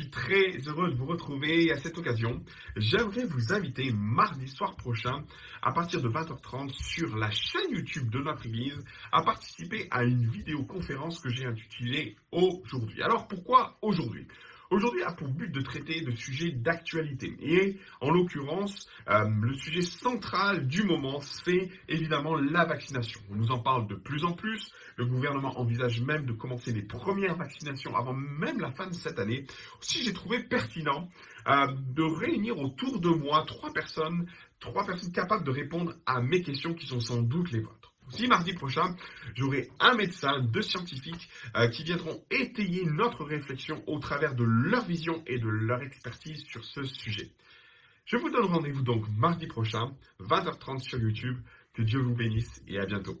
suis très heureux de vous retrouver et à cette occasion, j'aimerais vous inviter mardi soir prochain à partir de 20h30 sur la chaîne YouTube de notre église à participer à une vidéoconférence que j'ai intitulée aujourd'hui. Alors pourquoi aujourd'hui? Aujourd'hui a pour but de traiter de sujets d'actualité. Et en l'occurrence, euh, le sujet central du moment, c'est évidemment la vaccination. On nous en parle de plus en plus. Le gouvernement envisage même de commencer les premières vaccinations avant même la fin de cette année. Aussi, j'ai trouvé pertinent euh, de réunir autour de moi trois personnes, trois personnes capables de répondre à mes questions qui sont sans doute les vôtres. Si mardi prochain, j'aurai un médecin, deux scientifiques euh, qui viendront étayer notre réflexion au travers de leur vision et de leur expertise sur ce sujet. Je vous donne rendez-vous donc mardi prochain, 20h30 sur YouTube. Que Dieu vous bénisse et à bientôt.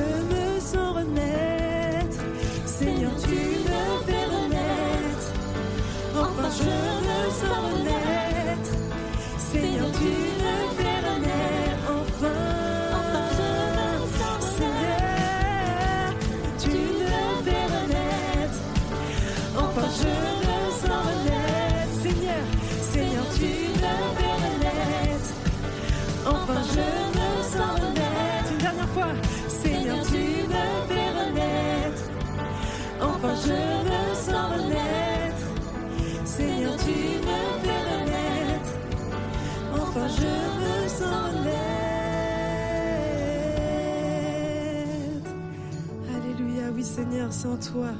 Je me sens remettre. Seigneur, tu me fais renaître. Enfin, je me sens Je veux enlève. Alléluia, oui Seigneur, sans toi,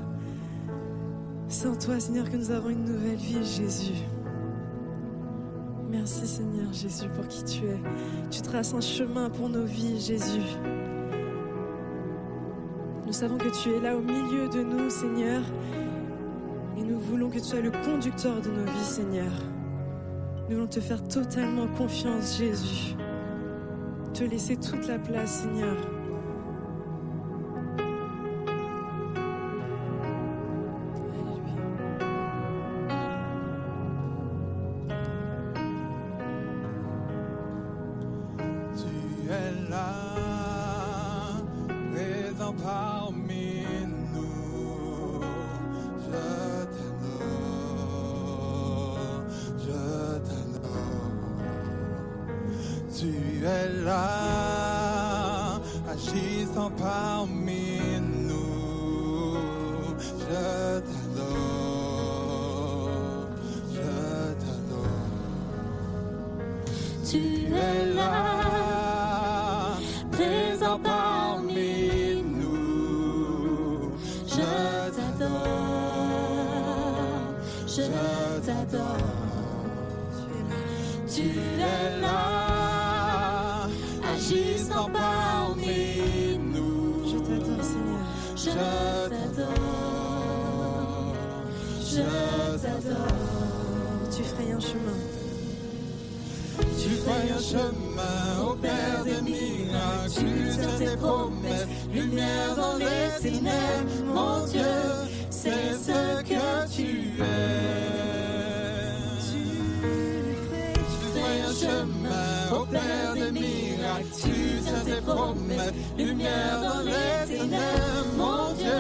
sans toi, Seigneur, que nous avons une nouvelle vie, Jésus. Merci, Seigneur Jésus, pour qui tu es. Tu traces un chemin pour nos vies, Jésus. Nous savons que tu es là au milieu de nous, Seigneur, et nous voulons que tu sois le conducteur de nos vies, Seigneur. Nous voulons te faire totalement confiance, Jésus. Te laisser toute la place, Seigneur. Père de miracles, tu tiens tes promesses, lumière dans les ténèbres, mon Dieu,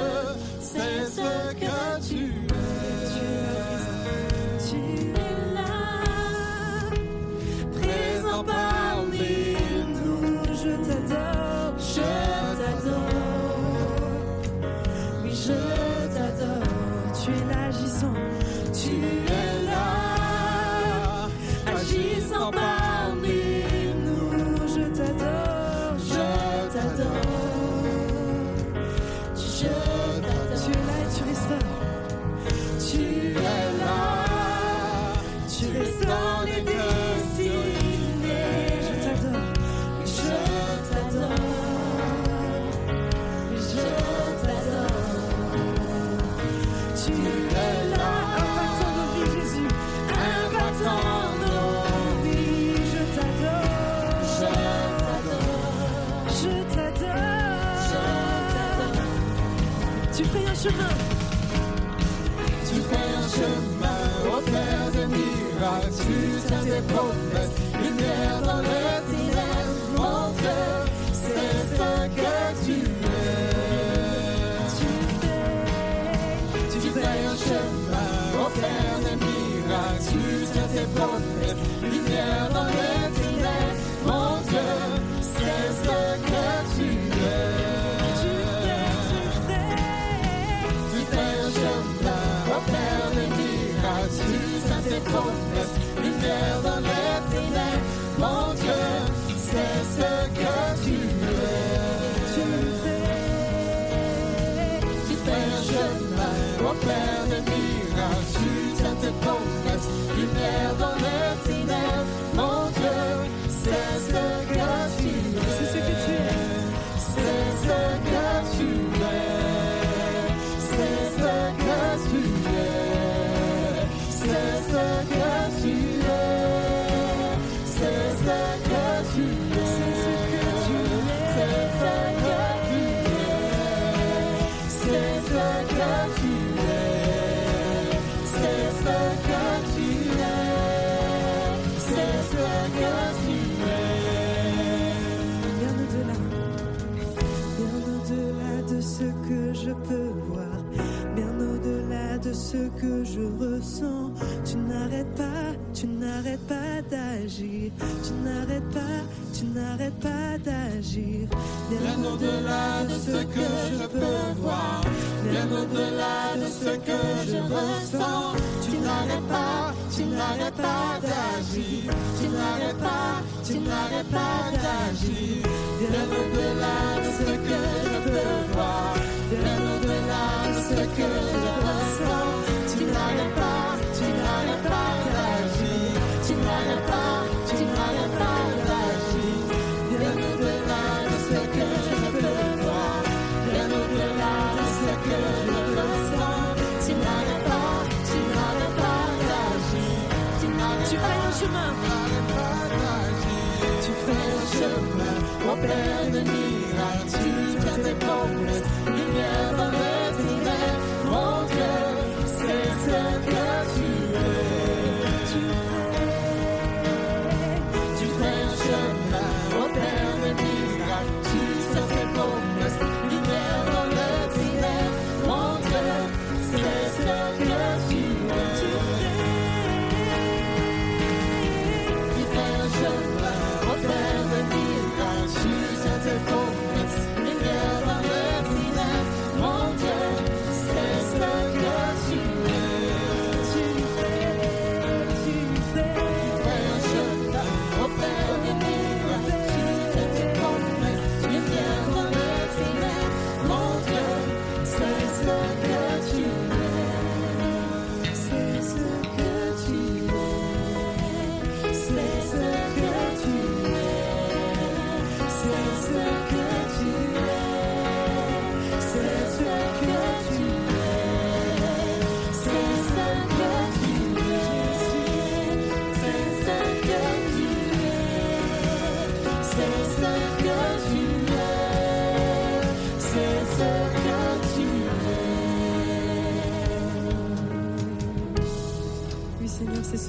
c'est ce que tu que je ressens. Tu n'arrêtes pas, tu n'arrêtes pas d'agir. Tu n'arrêtes pas, tu n'arrêtes pas d'agir. Bien au-delà de ce que je peux voir, bien au-delà de ce que je ressens. Tu n'arrêtes pas, tu n'arrêtes pas d'agir. Tu n'arrêtes pas, tu n'arrêtes pas d'agir. Bien au-delà de ce que je peux voir, bien au-delà de ce que je Your the and me, like two deathly moments, you never.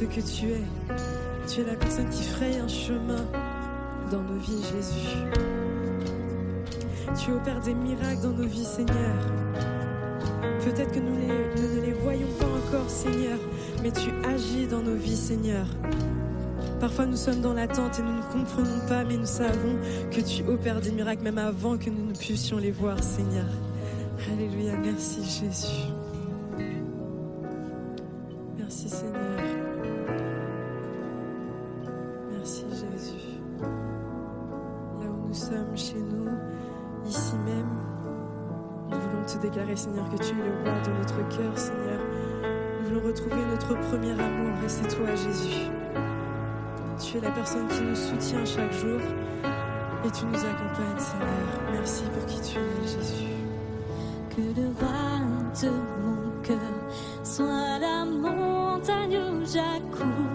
Que tu es. Tu es la personne qui fraye un chemin dans nos vies, Jésus. Tu opères des miracles dans nos vies, Seigneur. Peut-être que nous ne les voyons pas encore, Seigneur, mais tu agis dans nos vies, Seigneur. Parfois nous sommes dans l'attente et nous ne comprenons pas, mais nous savons que tu opères des miracles même avant que nous ne puissions les voir, Seigneur. Alléluia, merci Jésus. Seigneur que tu es le roi de notre cœur Seigneur. Nous voulons retrouver notre premier amour et c'est toi Jésus. Tu es la personne qui nous soutient chaque jour et tu nous accompagnes Seigneur. Merci pour qui tu es Jésus. Que le roi de mon cœur soit la montagne où j'accours,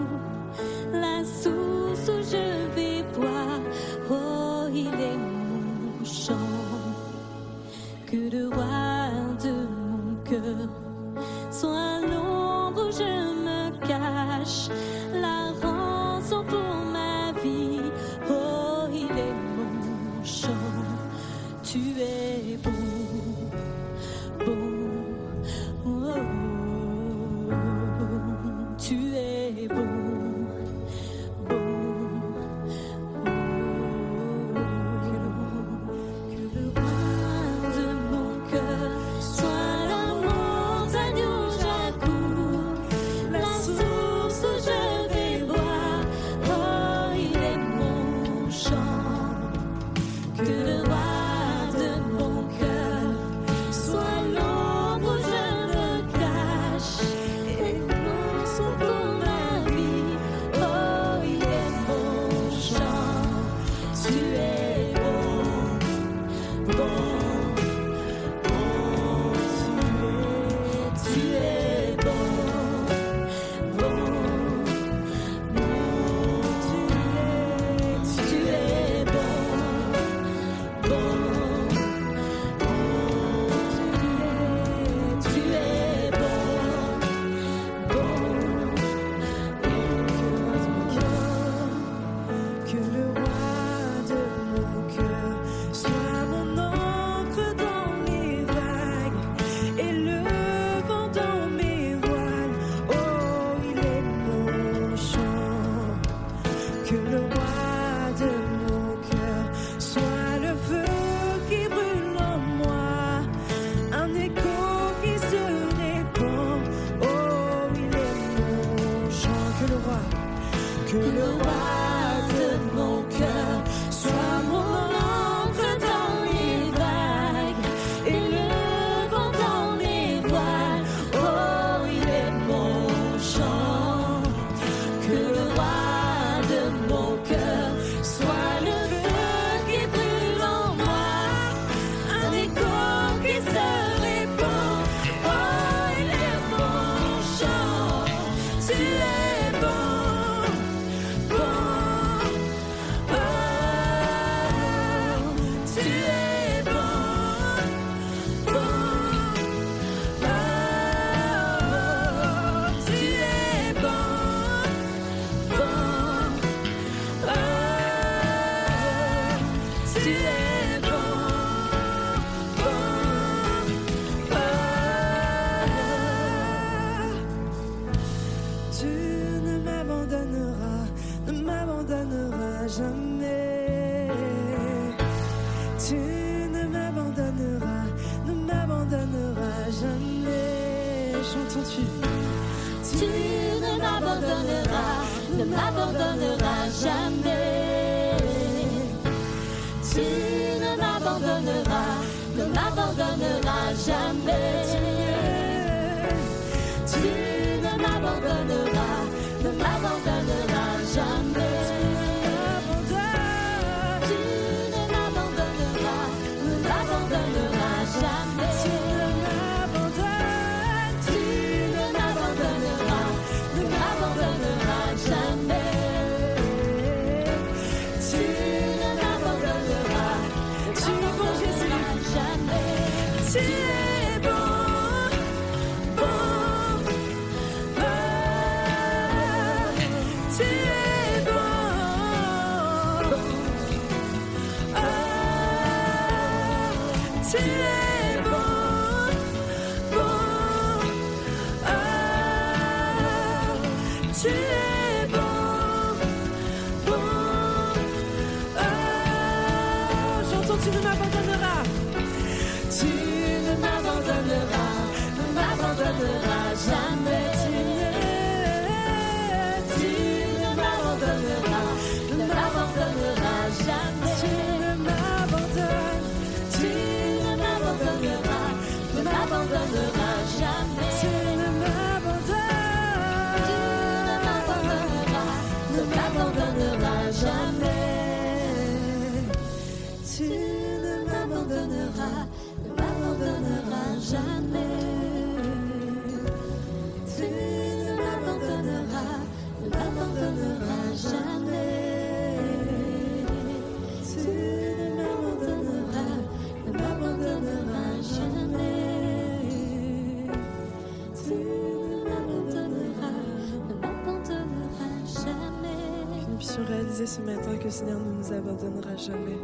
ce matin que le Seigneur ne nous abandonnera jamais.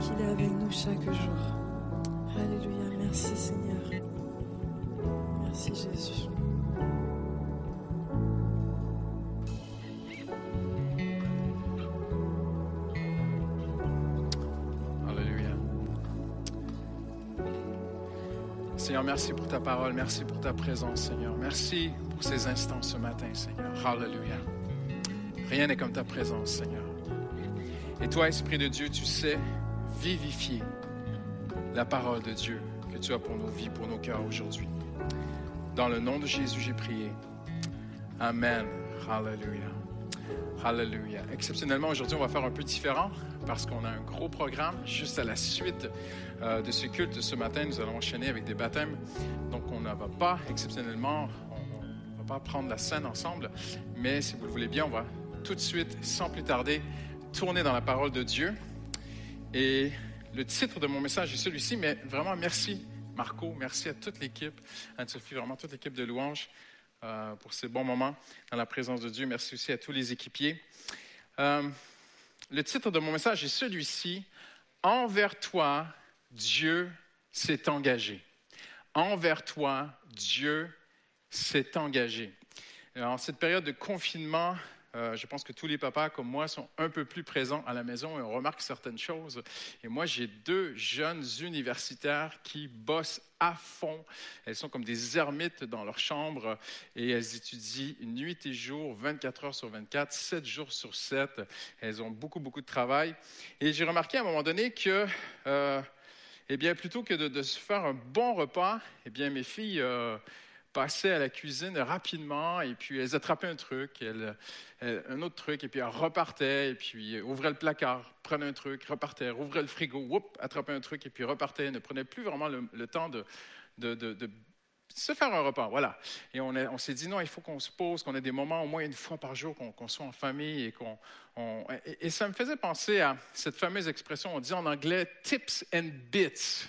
Qu'il est avec nous chaque jour. Alléluia. Merci Seigneur. Merci Jésus. Alléluia. Seigneur, merci pour ta parole, merci pour ta présence, Seigneur. Merci pour ces instants ce matin, Seigneur. Alléluia. Rien n'est comme ta présence, Seigneur. Et toi, Esprit de Dieu, tu sais vivifier la parole de Dieu que tu as pour nos vies, pour nos cœurs aujourd'hui. Dans le nom de Jésus, j'ai prié. Amen. Alléluia. Alléluia. Exceptionnellement, aujourd'hui, on va faire un peu différent parce qu'on a un gros programme. Juste à la suite euh, de ce culte ce matin, nous allons enchaîner avec des baptêmes. Donc, on ne va pas, exceptionnellement, on ne va pas prendre la scène ensemble. Mais si vous le voulez bien, on va tout de suite, sans plus tarder, tourner dans la parole de Dieu. Et le titre de mon message est celui-ci, mais vraiment merci Marco, merci à toute l'équipe, Anne-Sophie, vraiment toute l'équipe de louanges euh, pour ces bons moments dans la présence de Dieu. Merci aussi à tous les équipiers. Euh, le titre de mon message est celui-ci, Envers toi, Dieu s'est engagé. Envers toi, Dieu s'est engagé. En cette période de confinement, euh, je pense que tous les papas comme moi sont un peu plus présents à la maison et on remarque certaines choses. Et moi, j'ai deux jeunes universitaires qui bossent à fond. Elles sont comme des ermites dans leur chambre et elles étudient nuit et jour, 24 heures sur 24, 7 jours sur 7. Elles ont beaucoup, beaucoup de travail. Et j'ai remarqué à un moment donné que, euh, eh bien, plutôt que de, se faire un bon repas, eh bien, mes filles... Euh, passaient à la cuisine rapidement et puis elles attrapaient un truc, un autre truc, et puis elles repartaient, et puis ouvraient le placard, prenaient un truc, repartaient, rouvraient le frigo, whoop, attrapaient un truc, et puis repartaient, ne prenaient plus vraiment le, temps de, se faire un repas. Voilà. Et on, on s'est dit, non, il faut qu'on se pose, qu'on ait des moments au moins une fois par jour, qu'on qu soit en famille, et, qu'on, on, et, et ça me faisait penser à cette fameuse expression, on dit en anglais, tips and bits.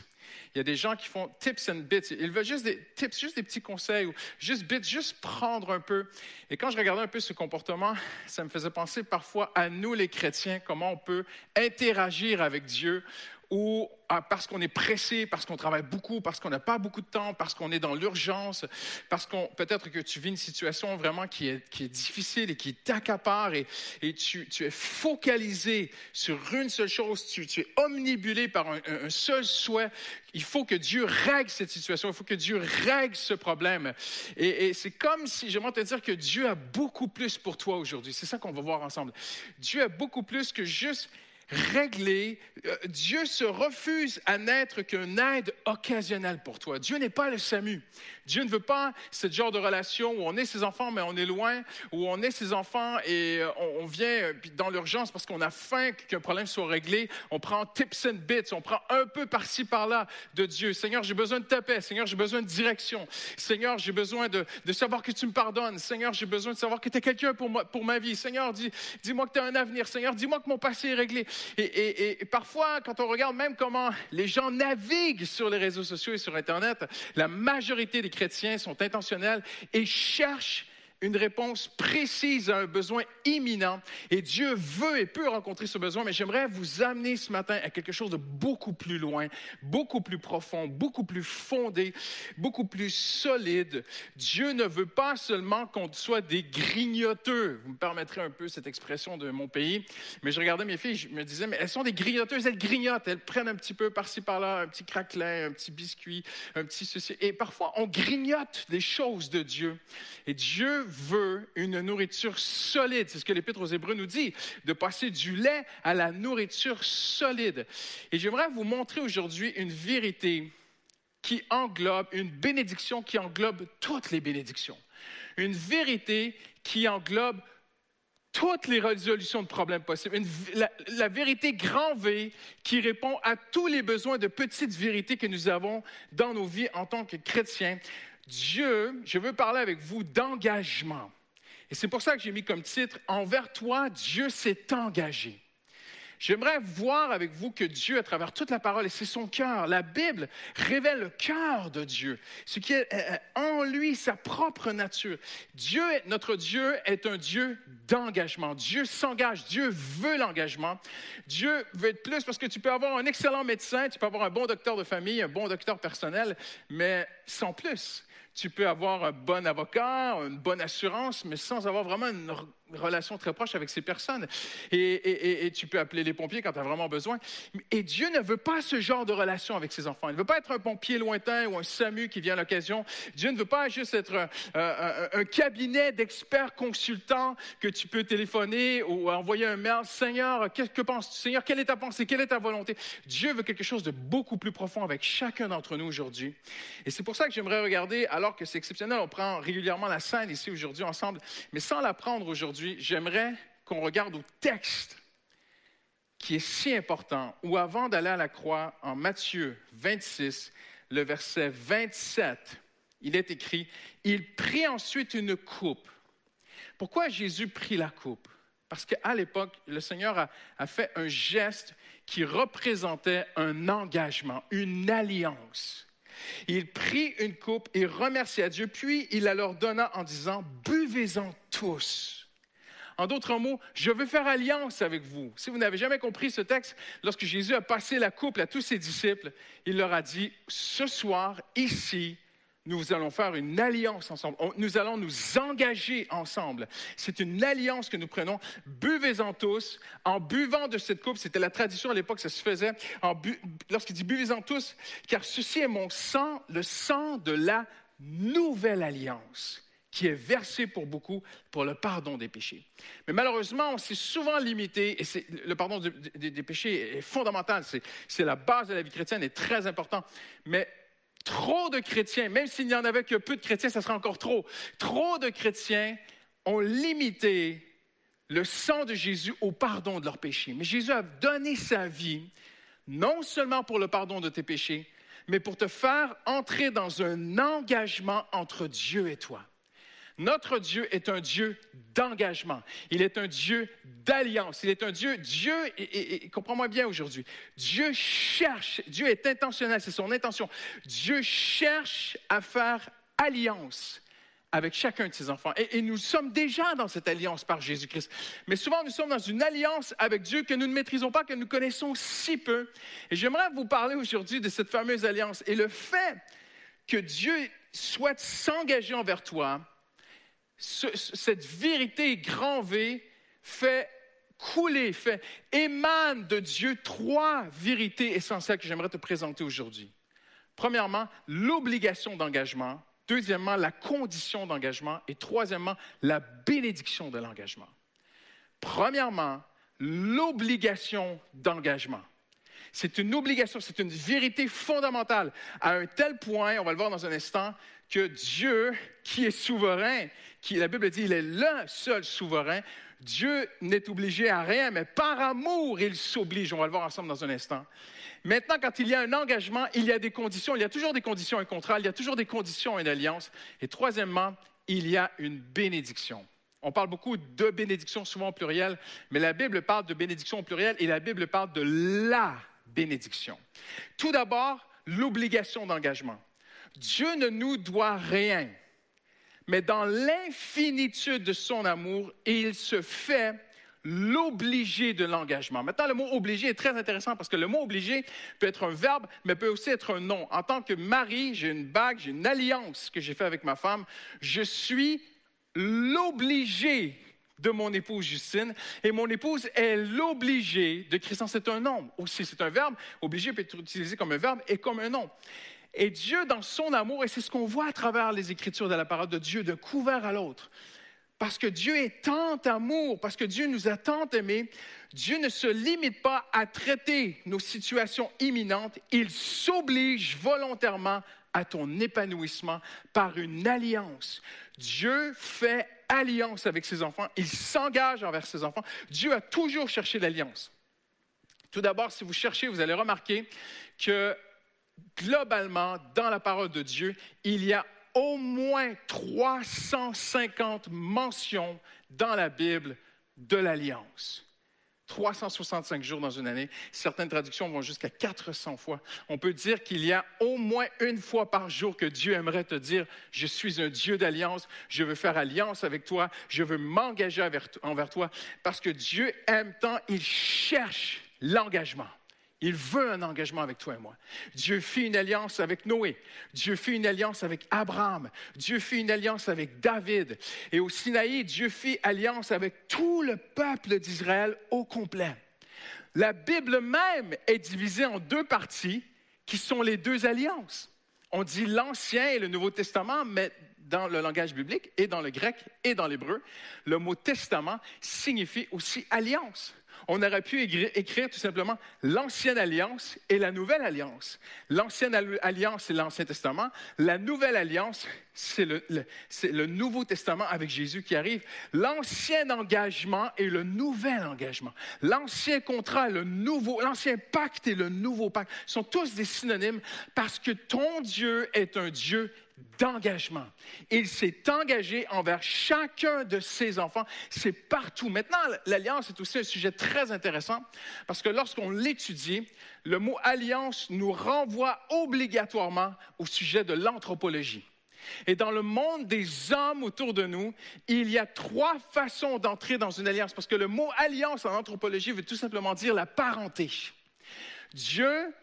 Il y a des gens qui font tips and bits. Ils veulent juste des tips, juste des petits conseils ou juste bits, juste prendre un peu. Et quand je regardais un peu ce comportement, ça me faisait penser parfois à nous les chrétiens, comment on peut interagir avec Dieu ou ah, parce qu'on est pressé, parce qu'on travaille beaucoup, parce qu'on n'a pas beaucoup de temps, parce qu'on est dans l'urgence, parce qu'on peut-être que tu vis une situation vraiment qui est, difficile et qui t'accapare et, tu, es focalisé sur une seule chose, tu, es omnibulé par un, un seul souhait. Il faut que Dieu règle cette situation, il faut que Dieu règle ce problème. Et, et c'est comme si, j'aimerais te dire que Dieu a beaucoup plus pour toi aujourd'hui. C'est ça qu'on va voir ensemble. Dieu a beaucoup plus que juste régler. Euh, Dieu se refuse à n'être qu'une aide occasionnelle pour toi. Dieu n'est pas le SAMU. Dieu ne veut pas ce genre de relation où on est ses enfants, mais on est loin, où on est ses enfants et euh, on, vient euh, dans l'urgence parce qu'on a faim qu'un problème soit réglé. On prend tips and bits, on prend un peu par-ci, par-là de Dieu. Seigneur, j'ai besoin de ta paix. Seigneur, j'ai besoin de direction. Seigneur, j'ai besoin de, savoir que tu me pardonnes. Seigneur, j'ai besoin de savoir que tu es quelqu'un pour, pour ma vie. Seigneur, dis, dis-moi que tu as un avenir. Seigneur, dis-moi que mon passé est réglé. Et- et parfois, quand on regarde même comment les gens naviguent sur les réseaux sociaux et sur Internet, la majorité des chrétiens sont intentionnels et cherchent une réponse précise à un besoin imminent. Et Dieu veut et peut rencontrer ce besoin, mais j'aimerais vous amener ce matin à quelque chose de beaucoup plus loin, beaucoup plus profond, beaucoup plus fondé, beaucoup plus solide. Dieu ne veut pas seulement qu'on soit des grignoteux. Vous me permettrez un peu cette expression de mon pays, mais je regardais mes filles, je me disais, mais elles sont des grignoteuses, elles grignotent, elles prennent un petit peu par-ci par-là, un petit craquelin, un petit biscuit, un petit ceci. Et parfois, on grignote des choses de Dieu. Et Dieu veut une nourriture solide. C'est ce que l'Épître aux Hébreux nous dit, de passer du lait à la nourriture solide. Et j'aimerais vous montrer aujourd'hui une vérité qui englobe, une bénédiction qui englobe toutes les bénédictions. Une vérité qui englobe toutes les résolutions de problèmes possibles. Une- la, la vérité grand V qui répond à tous les besoins de petites vérités que nous avons dans nos vies en tant que chrétiens. Dieu, je veux parler avec vous d'engagement. Et c'est pour ça que j'ai mis comme titre, Envers toi, Dieu s'est engagé. J'aimerais voir avec vous que Dieu, à travers toute la parole, et c'est son cœur, la Bible révèle le cœur de Dieu, ce qui est en lui sa propre nature. Dieu, notre Dieu, est un Dieu d'engagement. Dieu s'engage, Dieu veut l'engagement. Dieu veut être plus parce que tu peux avoir un excellent médecin, tu peux avoir un bon docteur de famille, un bon docteur personnel, mais sans plus. Tu peux avoir un bon avocat, une bonne assurance, mais sans avoir vraiment une relation très proche avec ces personnes. Et, et- tu peux appeler les pompiers quand tu as vraiment besoin. Et Dieu ne veut pas ce genre de relation avec ses enfants. Il ne veut pas être un pompier lointain ou un SAMU qui vient à l'occasion. Dieu ne veut pas juste être un, cabinet d'experts consultants que tu peux téléphoner ou envoyer un mail. Seigneur, qu'est-ce que penses-tu? Seigneur, quelle est ta pensée? Quelle est ta volonté? Dieu veut quelque chose de beaucoup plus profond avec chacun d'entre nous aujourd'hui. Et c'est pour ça que j'aimerais regarder, alors que c'est exceptionnel, on prend régulièrement la scène ici aujourd'hui ensemble, mais sans la prendre aujourd'hui, j'aimerais qu'on regarde au texte qui est si important, où avant d'aller à la croix, en Matthieu 26, le verset 27, il est écrit, il prit ensuite une coupe. Pourquoi Jésus prit la coupe? Parce qu'à l'époque, le Seigneur a, a fait un geste qui représentait un engagement, une alliance. Il prit une coupe et remercia Dieu, puis il la leur donna en disant, buvez-en tous. En d'autres mots, je veux faire alliance avec vous. Si vous n'avez jamais compris ce texte, lorsque Jésus a passé la coupe à tous ses disciples, il leur a dit, ce soir, ici, nous allons faire une alliance ensemble. Nous allons nous engager ensemble. C'est une alliance que nous prenons. Buvez-en tous. En buvant de cette coupe, c'était la tradition à l'époque, ça se faisait. Lorsqu'il dit buvez-en tous, car ceci est mon sang, le sang de la nouvelle alliance qui est versé pour beaucoup pour le pardon des péchés. Mais malheureusement, on s'est souvent limité, et le pardon des, péchés est fondamental, c'est la base de la vie chrétienne, est très important. Mais trop de chrétiens, même s'il n'y en avait que peu de chrétiens, ça serait encore trop. Trop de chrétiens ont limité le sang de Jésus au pardon de leurs péchés. Mais Jésus a donné sa vie, non seulement pour le pardon de tes péchés, mais pour te faire entrer dans un engagement entre Dieu et toi Notre Dieu est un Dieu d'engagement. Il est un Dieu d'alliance. Il est un Dieu, Dieu, comprends-moi bien aujourd'hui, Dieu cherche, Dieu est intentionnel, c'est son intention. Dieu cherche à faire alliance avec chacun de ses enfants. Et, et nous sommes déjà dans cette alliance par Jésus-Christ. Mais souvent, nous sommes dans une alliance avec Dieu que nous ne maîtrisons pas, que nous connaissons si peu. Et j'aimerais vous parler aujourd'hui de cette fameuse alliance. Et le fait que Dieu souhaite s'engager envers toi, ce- ce- cette vérité grand V fait couler, fait émane de Dieu trois vérités essentielles que j'aimerais te présenter aujourd'hui. Premièrement, l'obligation d'engagement. Deuxièmement, la condition d'engagement. Et troisièmement, la bénédiction de l'engagement. Premièrement, l'obligation d'engagement. C'est une obligation, c'est une vérité fondamentale, à un tel point, on va le voir dans un instant, que Dieu, qui est souverain, qui, la Bible dit, il est le seul souverain, Dieu n'est obligé à rien, mais par amour, il s'oblige. On va le voir ensemble dans un instant. Maintenant, quand il y a un engagement, il y a des conditions. Il y a toujours des conditions un contrat, il y a toujours des conditions une alliance. Et troisièmement, il y a une bénédiction. On parle beaucoup de bénédiction, souvent au pluriel, mais la Bible parle de bénédiction au pluriel et la Bible parle de la bénédiction. Tout d'abord, l'obligation d'engagement. Dieu ne nous doit rien, mais dans l'infinitude de son amour, il se fait l'obligé de l'engagement. Maintenant, le mot obligé est très intéressant parce que le mot obligé peut être un verbe, mais peut aussi être un nom. En tant que mari, j'ai une bague, j'ai une alliance que j'ai faite avec ma femme. Je suis l'obligé de mon épouse Justine et mon épouse est l'obligé de Christian. C'est un nom aussi, c'est un verbe. Obligé peut être utilisé comme un verbe et comme un nom. Et Dieu, dans son amour, et c'est ce qu'on voit à travers les Écritures de la parole de Dieu, d'un couvert à l'autre, parce que Dieu est tant amour, parce que Dieu nous a tant aimés, Dieu ne se limite pas à traiter nos situations imminentes, il s'oblige volontairement à ton épanouissement par une alliance. Dieu fait alliance avec ses enfants, il s'engage envers ses enfants. Dieu a toujours cherché l'alliance. Tout d'abord, si vous cherchez, vous allez remarquer que globalement, dans la parole de Dieu, il y a au moins 350 mentions dans la Bible de l'alliance. 365 jours dans une année. Certaines traductions vont jusqu'à 400 fois. On peut dire qu'il y a au moins une fois par jour que Dieu aimerait te dire, je suis un Dieu d'alliance, je veux faire alliance avec toi, je veux m'engager envers- toi, parce que Dieu aime tant, il cherche l'engagement. Il veut un engagement avec toi et moi. Dieu fit une alliance avec Noé. Dieu fit une alliance avec Abraham. Dieu fit une alliance avec David. Et au Sinaï, Dieu fit alliance avec tout le peuple d'Israël au complet. La Bible même est divisée en deux parties qui sont les deux alliances. On dit l'Ancien et le Nouveau Testament, mais dans le langage biblique et dans le grec et dans l'hébreu, le mot testament signifie aussi alliance. On aurait pu écrire, tout simplement l'ancienne alliance et la nouvelle alliance. L'ancienne al- alliance, c'est l'Ancien Testament. La nouvelle alliance, c'est le, Nouveau Testament avec Jésus qui arrive. L'ancien engagement et le nouvel engagement. L'ancien contrat, le nouveau, l'ancien pacte et le nouveau pacte sont tous des synonymes parce que ton Dieu est un Dieu d'engagement. Il s'est engagé envers chacun de ses enfants. C'est partout. Maintenant, l'alliance est aussi un sujet très intéressant parce que lorsqu'on l'étudie, le mot alliance nous renvoie obligatoirement au sujet de l'anthropologie. Et dans le monde des hommes autour de nous, il y a trois façons d'entrer dans une alliance parce que le mot alliance en anthropologie veut tout simplement dire la parenté. Dieu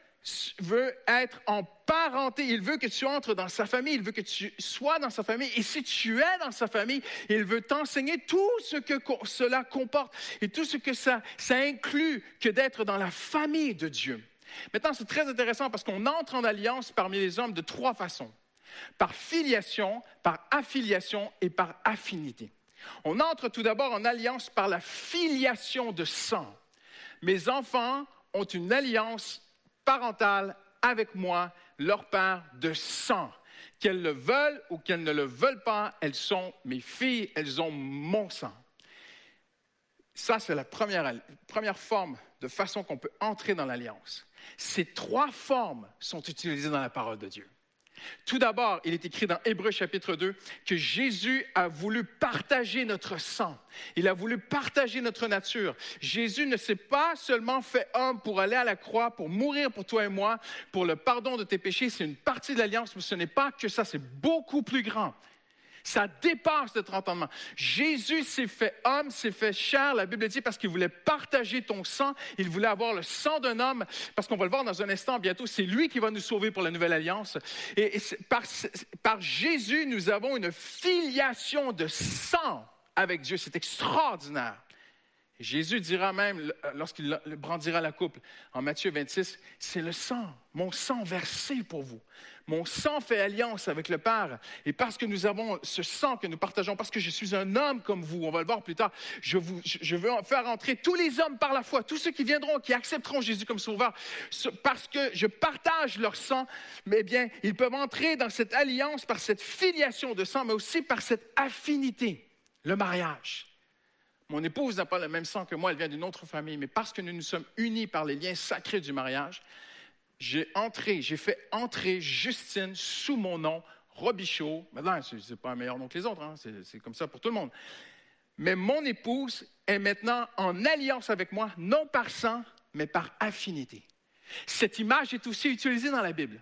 veut être en parenté. Il veut que tu entres dans sa famille. Il veut que tu sois dans sa famille. Et si tu es dans sa famille, il veut t'enseigner tout ce que cela comporte et tout ce que ça inclut que d'être dans la famille de Dieu. Maintenant, c'est très intéressant parce qu'on entre en alliance parmi les hommes de trois façons. Par filiation, par affiliation et par affinité. On entre tout d'abord en alliance par la filiation de sang. Mes enfants ont une alliance parentale avec moi, leur père de sang. Qu'elles le veulent ou qu'elles ne le veulent pas, elles sont mes filles, elles ont mon sang. Ça, c'est la première, première forme de façon qu'on peut entrer dans l'alliance. Ces trois formes sont utilisées dans la parole de Dieu. Tout d'abord, il est écrit dans Hébreu chapitre 2 que Jésus a voulu partager notre sang. Il a voulu partager notre nature. Jésus ne s'est pas seulement fait homme pour aller à la croix, pour mourir pour toi et moi, pour le pardon de tes péchés. C'est une partie de l'alliance, mais ce n'est pas que ça, c'est beaucoup plus grand. Ça dépasse notre entendement. Jésus s'est fait homme, s'est fait chair, la Bible dit, parce qu'il voulait partager ton sang. Il voulait avoir le sang d'un homme, parce qu'on va le voir dans un instant bientôt. C'est lui qui va nous sauver pour la nouvelle alliance. Et, par, par Jésus, nous avons une filiation de sang avec Dieu. C'est extraordinaire. Jésus dira même, lorsqu'il brandira la coupe, en Matthieu 26, c'est le sang, mon sang versé pour vous. Mon sang fait alliance avec le Père. Et parce que nous avons ce sang que nous partageons, parce que je suis un homme comme vous, on va le voir plus tard, je, je- veux faire entrer tous les hommes par la foi, tous ceux qui viendront, qui accepteront Jésus comme sauveur, ce- parce que je partage leur sang, mais bien, ils peuvent entrer dans cette alliance par cette filiation de sang, mais aussi par cette affinité, le mariage. Mon épouse n'a pas le même sang que moi, elle vient d'une autre famille, mais parce que nous nous sommes unis par les liens sacrés du mariage, j'ai entré, j'ai fait entrer Justine sous mon nom, Robichaud. Maintenant, ce n'est pas un meilleur nom que les autres, hein, c'est c'est comme ça pour tout le monde. Mais mon épouse est maintenant en alliance avec moi, non par sang, mais par affinité. Cette image est aussi utilisée dans la Bible.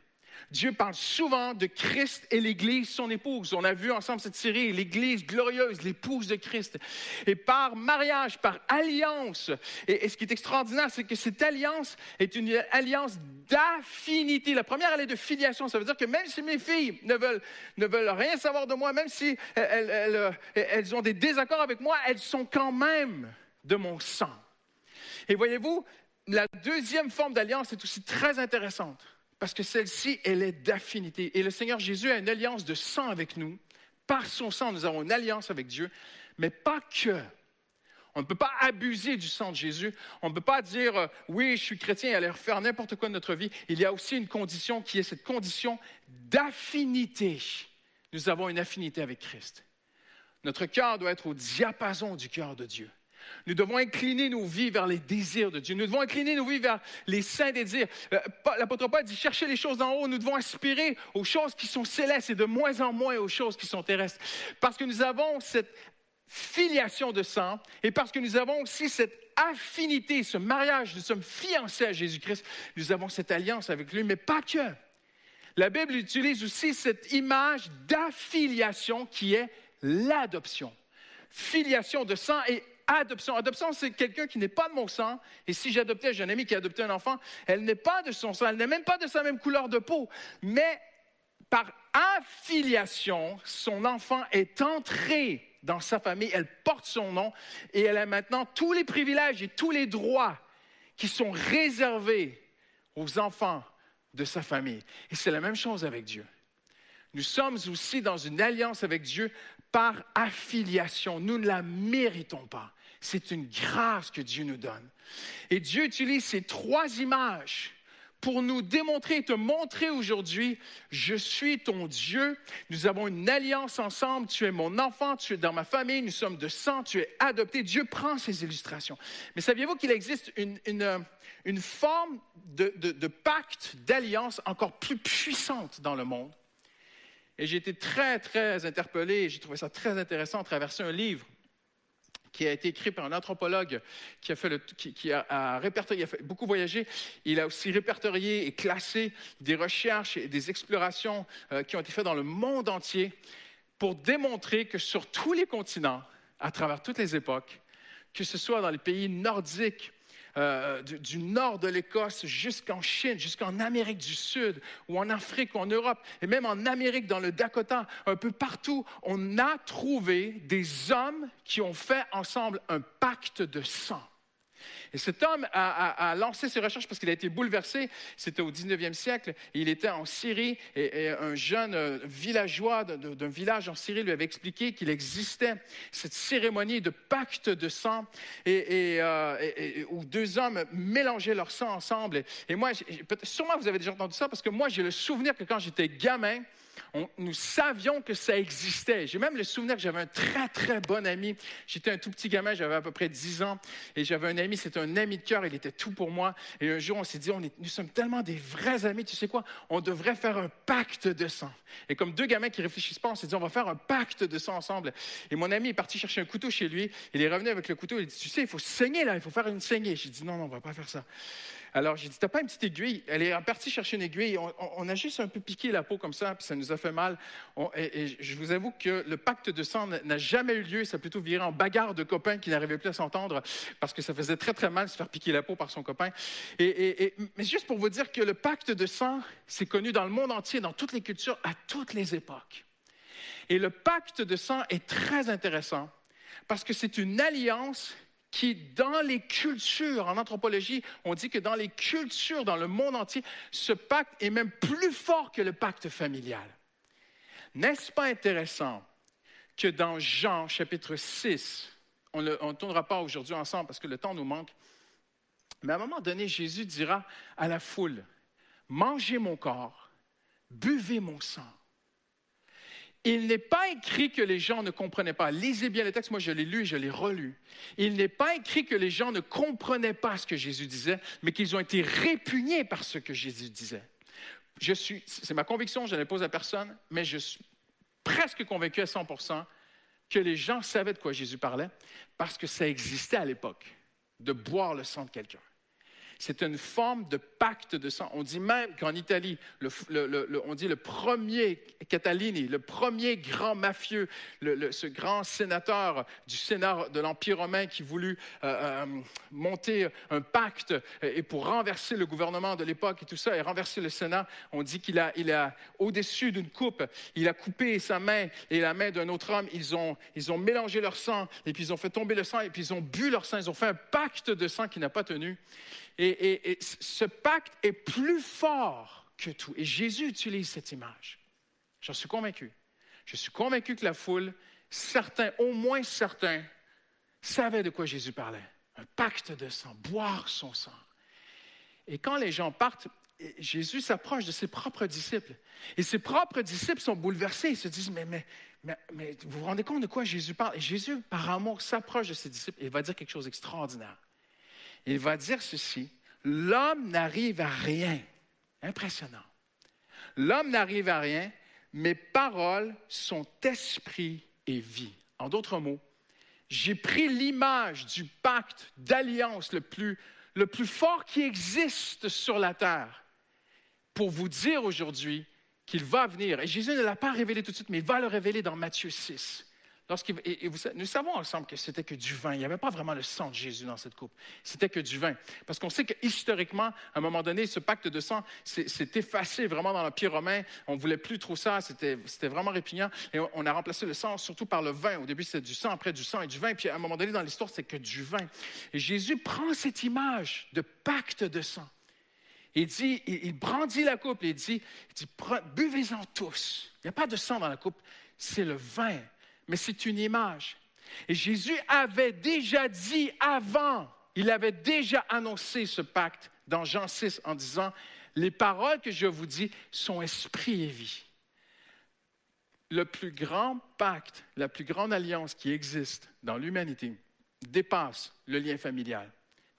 Dieu parle souvent de Christ et l'Église, son épouse. On a vu ensemble cette série, l'Église glorieuse, l'épouse de Christ. Et par mariage, par alliance, et, ce qui est extraordinaire, c'est que cette alliance est une alliance d'affinité. La première, elle est de filiation. Ça veut dire que même si mes filles ne veulent, ne veulent rien savoir de moi, même si elles, elles, euh, elles ont des désaccords avec moi, elles sont quand même de mon sang. Et voyez-vous, la deuxième forme d'alliance est aussi très intéressante parce que celle-ci, elle est d'affinité. Et le Seigneur Jésus a une alliance de sang avec nous. Par son sang, nous avons une alliance avec Dieu, mais pas que. On ne peut pas abuser du sang de Jésus. On ne peut pas dire euh, oui, je suis chrétien et aller faire n'importe quoi de notre vie. Il y a aussi une condition qui est cette condition d'affinité. Nous avons une affinité avec Christ. Notre cœur doit être au diapason du cœur de Dieu. Nous devons incliner nos vies vers les désirs de Dieu. Nous devons incliner nos vies vers les saints désirs. Euh, L'apôtre Paul dit chercher les choses d'en haut. Nous devons aspirer aux choses qui sont célestes et de moins en moins aux choses qui sont terrestres. Parce que nous avons cette filiation de sang et parce que nous avons aussi cette affinité, ce mariage, nous sommes fiancés à Jésus-Christ, nous avons cette alliance avec lui, mais pas que. La Bible utilise aussi cette image d'affiliation qui est l'adoption. Filiation de sang et adoption. Adoption, c'est quelqu'un qui n'est pas de mon sang. Et si j'adoptais, j'ai un ami qui a adopté un enfant, elle n'est pas de son sang, elle n'est même pas de sa même couleur de peau. Mais par affiliation, son enfant est entré dans sa famille, elle porte son nom et elle a maintenant tous les privilèges et tous les droits qui sont réservés aux enfants de sa famille. Et c'est la même chose avec Dieu. Nous sommes aussi dans une alliance avec Dieu par affiliation. Nous ne la méritons pas. C'est une grâce que Dieu nous donne. Et Dieu utilise ces trois images pour nous démontrer et te montrer aujourd'hui, je suis ton Dieu, nous avons une alliance ensemble, tu es mon enfant, tu es dans ma famille, nous sommes de sang, tu es adopté. Dieu prend ces illustrations. Mais saviez-vous qu'il existe une, une, forme de, de, de pacte, d'alliance encore plus puissante dans le monde? Et j'ai été très, très interpellé, j'ai trouvé ça très intéressant à traverser un livre qui a été écrit par un anthropologue qui a, fait qui, a, a beaucoup voyagé. Il a aussi répertorié et classé des recherches et des explorations euh, qui ont été faites dans le monde entier pour démontrer que sur tous les continents, à travers toutes les époques, que ce soit dans les pays nordiques, euh, du, du, nord de l'Écosse jusqu'en Chine, jusqu'en Amérique du Sud, ou en Afrique, ou en Europe, et même en Amérique, dans le Dakota, un peu partout, on a trouvé des hommes qui ont fait ensemble un pacte de sang. Et cet homme a, lancé ses recherches parce qu'il a été bouleversé. C'était au 19e siècle. il était en Syrie et, un jeune villageois d'un village en Syrie lui avait expliqué qu'il existait cette cérémonie de pacte de sang euh, où deux hommes mélangeaient leur sang ensemble. Et, moi, sûrement vous avez déjà entendu ça parce que moi, j'ai le souvenir que quand j'étais gamin, nous savions que ça existait. J'ai même le souvenir que j'avais un très, très bon ami. J'étais un tout petit gamin, j'avais à peu près 10 ans, et j'avais un ami, c'était un ami de cœur, il était tout pour moi. Et un jour, on s'est dit, on est- nous sommes tellement des vrais amis, tu sais quoi, on devrait faire un pacte de sang. Et comme deux gamins qui réfléchissent pas, on s'est dit, on va faire un pacte de sang ensemble. Et mon ami est parti chercher un couteau chez lui, il est revenu avec le couteau, il dit, tu sais, il faut saigner là, il faut faire une saignée. J'ai dit, non, non, on va pas faire ça. Alors, j'ai dit, t'as pas une petite aiguille? Elle est partie chercher une aiguille. On, a juste un peu piqué la peau comme ça, puis ça nous a fait mal. Et, je vous avoue que le pacte de sang n'a jamais eu lieu. Ça a plutôt viré en bagarre de copains qui n'arrivaient plus à s'entendre parce que ça faisait très, très mal de se faire piquer la peau par son copain. Et- mais juste pour vous dire que le pacte de sang, c'est connu dans le monde entier, dans toutes les cultures, à toutes les époques. Et le pacte de sang est très intéressant parce que c'est une alliance qui, dans les cultures, en anthropologie, on dit que dans les cultures, dans le monde entier, ce pacte est même plus fort que le pacte familial. N'est-ce pas intéressant que dans Jean chapitre 6, on ne tournera pas aujourd'hui ensemble parce que le temps nous manque, mais à un moment donné, Jésus dira à la foule, mangez mon corps, buvez mon sang. Il n'est pas écrit que les gens ne comprenaient pas. Lisez bien le texte, moi je l'ai lu et je l'ai relu. Il n'est pas écrit que les gens ne comprenaient pas ce que Jésus disait, mais qu'ils ont été répugnés par ce que Jésus disait. C'est ma conviction, je ne pose à personne, mais je suis presque convaincu à 100% que les gens savaient de quoi Jésus parlait parce que ça existait à l'époque, de boire le sang de quelqu'un. C'est une forme de pacte de sang. On dit même qu'en Italie, on dit le premier Catalini, le premier grand mafieux, ce grand sénateur du Sénat de l'Empire romain qui voulut euh, euh, monter un pacte et pour renverser le gouvernement de l'époque et tout ça, et renverser le Sénat, on dit qu'il a, il a au-dessus d'une coupe, il a coupé sa main et la main d'un autre homme. Ils ont, ils ont mélangé leur sang et puis ils ont fait tomber le sang et puis ils ont bu leur sang. Ils ont fait un pacte de sang qui n'a pas tenu. Et, ce pacte est plus fort que tout. Et Jésus utilise cette image. J'en suis convaincu. Je suis convaincu que la foule, certains, au moins certains, savaient de quoi Jésus parlait. Un pacte de sang, boire son sang. Et quand les gens partent, Jésus s'approche de ses propres disciples. Et ses propres disciples sont bouleversés. Ils se disent, mais, vous vous rendez compte de quoi Jésus parle? Et Jésus, par amour, s'approche de ses disciples et va dire quelque chose d'extraordinaire. Il va dire ceci, l'homme n'arrive à rien. Impressionnant. L'homme n'arrive à rien, mes paroles sont esprit et vie. En d'autres mots, j'ai pris l'image du pacte d'alliance le plus, fort qui existe sur la terre pour vous dire aujourd'hui qu'il va venir. Et Jésus ne l'a pas révélé tout de suite, mais il va le révéler dans Matthieu 6. Et, nous savons ensemble que c'était que du vin. Il n'y avait pas vraiment le sang de Jésus dans cette coupe. C'était que du vin. Parce qu'on sait que historiquement, à un moment donné, ce pacte de sang s'est effacé vraiment dans l'Empire romain. On ne voulait plus trop ça. C'était vraiment répugnant. Et on, a remplacé le sang surtout par le vin. Au début, c'était du sang, après du sang et du vin. Puis à un moment donné, dans l'histoire, c'est que du vin. Et Jésus prend cette image de pacte de sang. Il dit, il, brandit la coupe et il dit, buvez-en tous. Il n'y a pas de sang dans la coupe, c'est le vin, mais c'est une image. Et Jésus avait déjà dit avant, il avait déjà annoncé ce pacte dans Jean 6 en disant, les paroles que je vous dis sont esprit et vie. Le plus grand pacte, la plus grande alliance qui existe dans l'humanité dépasse le lien familial,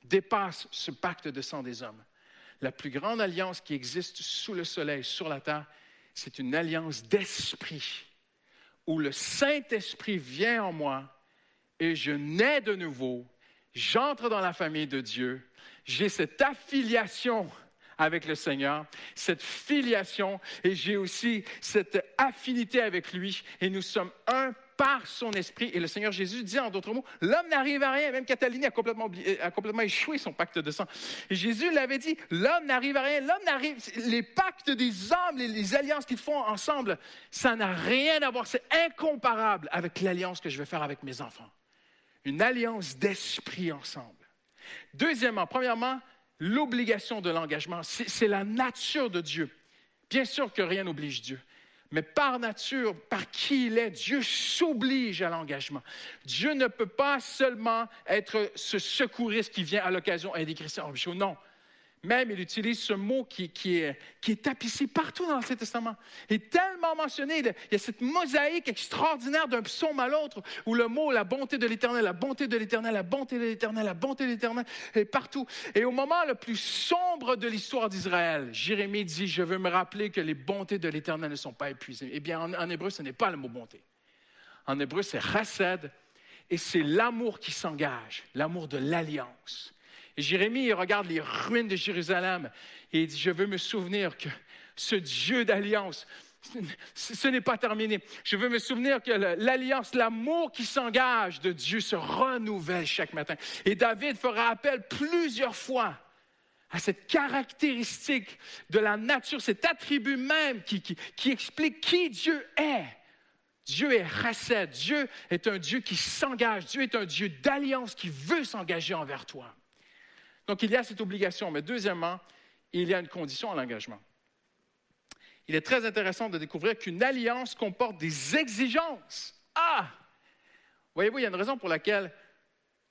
dépasse ce pacte de sang des hommes la plus grande alliance qui existe sous le soleil, sur la terre, c'est une alliance d'esprit, où le Saint-Esprit vient en moi et je nais de nouveau, j'entre dans la famille de Dieu, j'ai cette affiliation avec le Seigneur, cette filiation, et j'ai aussi cette affinité avec lui, et nous sommes un par son esprit. Et le Seigneur Jésus dit en d'autres mots, l'homme n'arrive à rien. Même Catalini a complètement, oublié- a complètement échoué son pacte de sang. Et Jésus l'avait dit, l'homme n'arrive à rien. L'homme n'arrive, les pactes des hommes, les, les alliances qu'ils font ensemble, ça n'a rien à voir. C'est incomparable avec l'alliance que je vais faire avec mes enfants. Une alliance d'esprit ensemble. Deuxièmement, premièrement, l'obligation de l'engagement. C'est la nature de Dieu. Bien sûr que rien n'oblige Dieu. Mais par nature, par qui il est, Dieu s'oblige à l'engagement. Dieu ne peut pas seulement être ce secouriste qui vient à l'occasion aider Christian Robichaud. Non. Même, il utilise ce mot qui, qui est, qui est tapissé partout dans l'Ancien Testament. Il est tellement mentionné. Il y a cette mosaïque extraordinaire d'un psaume à l'autre où le mot, la bonté de l'Éternel, la bonté de l'Éternel, la bonté de l'Éternel, la bonté de l'Éternel est partout. Et au moment le plus sombre de l'histoire d'Israël, Jérémie dit, je veux me rappeler que les bontés de l'Éternel ne sont pas épuisées. Eh bien, en, hébreu, ce n'est pas le mot bonté. En hébreu, c'est chesed, et c'est l'amour qui s'engage, l'amour de l'alliance. Jérémie regarde les ruines de Jérusalem et il dit, je veux me souvenir que ce Dieu d'alliance, ce n'est pas terminé. Je veux me souvenir que l'alliance, l'amour qui s'engage de Dieu se renouvelle chaque matin. Et David fera appel plusieurs fois à cette caractéristique de la nature, cet attribut même qui, explique qui Dieu est. Dieu est chassid. Dieu est un Dieu qui s'engage. Dieu est un Dieu d'alliance qui veut s'engager envers toi. Donc, il y a cette obligation. Mais deuxièmement, il y a une condition à l'engagement. Il est très intéressant de découvrir qu'une alliance comporte des exigences. Ah! Voyez-vous, il y a une raison pour laquelle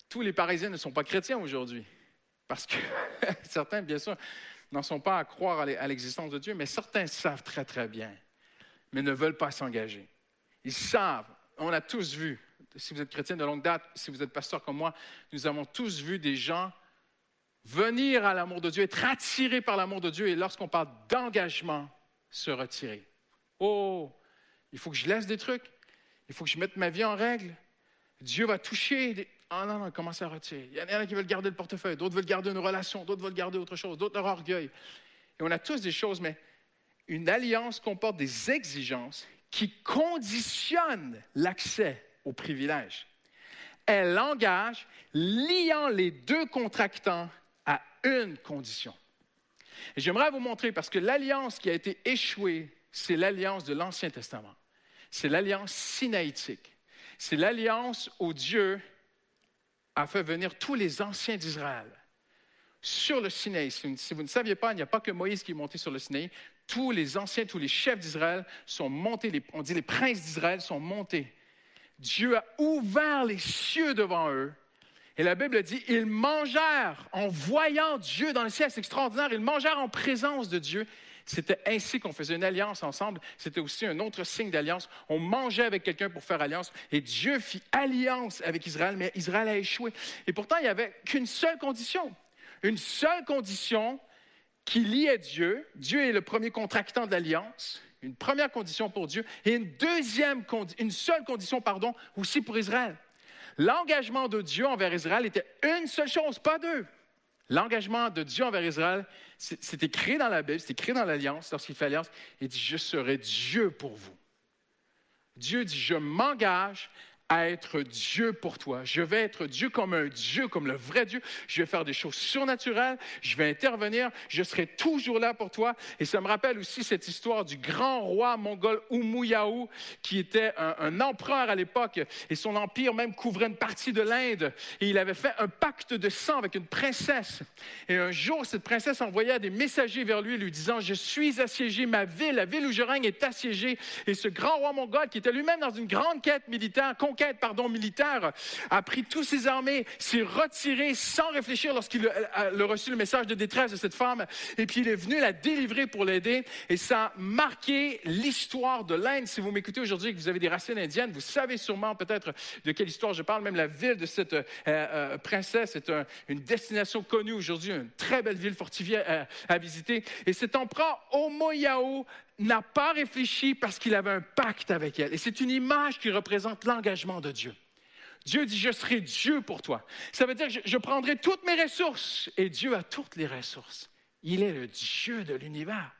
tous les Parisiens ne sont pas chrétiens aujourd'hui. Parce que certains, bien sûr, n'en sont pas à croire à l'e- à l'existence de Dieu, mais certains savent très, très bien, mais ne veulent pas s'engager. Ils savent, on a tous vu, si vous êtes chrétien de longue date, si vous êtes pasteur comme moi, nous avons tous vu des gens venir à l'amour de Dieu, être attirés par l'amour de Dieu, et lorsqu'on parle d'engagement, se retirer. Oh, il faut que je laisse des trucs, il faut que je mette ma vie en règle. Dieu va toucher. Des... Ah non, non, commence à retirer. Il y en a qui veulent garder le portefeuille, d'autres veulent garder une relation, d'autres veulent garder autre chose, d'autres leur orgueil. Et on a tous des choses, mais une alliance comporte des exigences qui conditionnent l'accès aux privilèges. Elle engage, liant les deux contractants une condition. Et j'aimerais vous montrer, parce que l'alliance qui a été échouée, c'est l'alliance de l'Ancien Testament. C'est l'alliance sinaïtique. C'est l'alliance où Dieu a fait venir tous les anciens d'Israël sur le Sinaï. Si vous, ne saviez pas, il n'y a pas que Moïse qui est monté sur le Sinaï. Tous les anciens, tous les chefs d'Israël sont montés, on dit les princes d'Israël sont montés. Dieu a ouvert les cieux devant eux. Et la Bible dit, ils mangèrent en voyant Dieu dans le ciel. C'est extraordinaire. Ils mangèrent en présence de Dieu. C'était ainsi qu'on faisait une alliance ensemble. C'était aussi un autre signe d'alliance. On mangeait avec quelqu'un pour faire alliance. Et Dieu fit alliance avec Israël, mais Israël a échoué. Et pourtant, il n'y avait qu'une seule condition. Une seule condition qui liait Dieu. Dieu est le premier contractant de l'alliance. Une première condition pour Dieu. Et une deuxième, une seule condition, pardon, aussi pour Israël. L'engagement de Dieu envers Israël était une seule chose, pas deux. L'engagement de Dieu envers Israël, c'est c'est écrit dans la Bible, c'est écrit dans l'Alliance, lorsqu'il fait alliance, il dit, je serai Dieu pour vous. Dieu dit, je m'engage à être Dieu pour toi. Je vais être Dieu comme un Dieu, comme le vrai Dieu. Je vais faire des choses surnaturelles. Je vais intervenir. Je serai toujours là pour toi. Et ça me rappelle aussi cette histoire du grand roi mongol Oumouyahou, qui était un, un empereur à l'époque. Et son empire même couvrait une partie de l'Inde. Et il avait fait un pacte de sang avec une princesse. Et un jour, cette princesse envoya des messagers vers lui, lui disant, je suis assiégé, ma ville, la ville où je règne est assiégée. Et ce grand roi mongol, qui était lui-même dans une grande quête militaire, militaire, a pris tous ses armées, s'est retiré sans réfléchir lorsqu'il a, a- a reçu le message de détresse de cette femme. Et puis il est venu la délivrer pour l'aider. Et ça a marqué l'histoire de l'Inde. Si vous m'écoutez aujourd'hui et que vous avez des racines indiennes, vous savez sûrement peut-être de quelle histoire je parle. Même la ville de cette euh, euh, princesse est un- une destination connue aujourd'hui, une très belle ville fortifiée à, à visiter. Et cet empereur Omoyao n'a pas réfléchi parce qu'il avait un pacte avec elle. Et c'est une image qui représente l'engagement de Dieu. Dieu dit, je serai Dieu pour toi. Ça veut dire je, je prendrai toutes mes ressources. Et Dieu a toutes les ressources. Il est le Dieu de l'univers.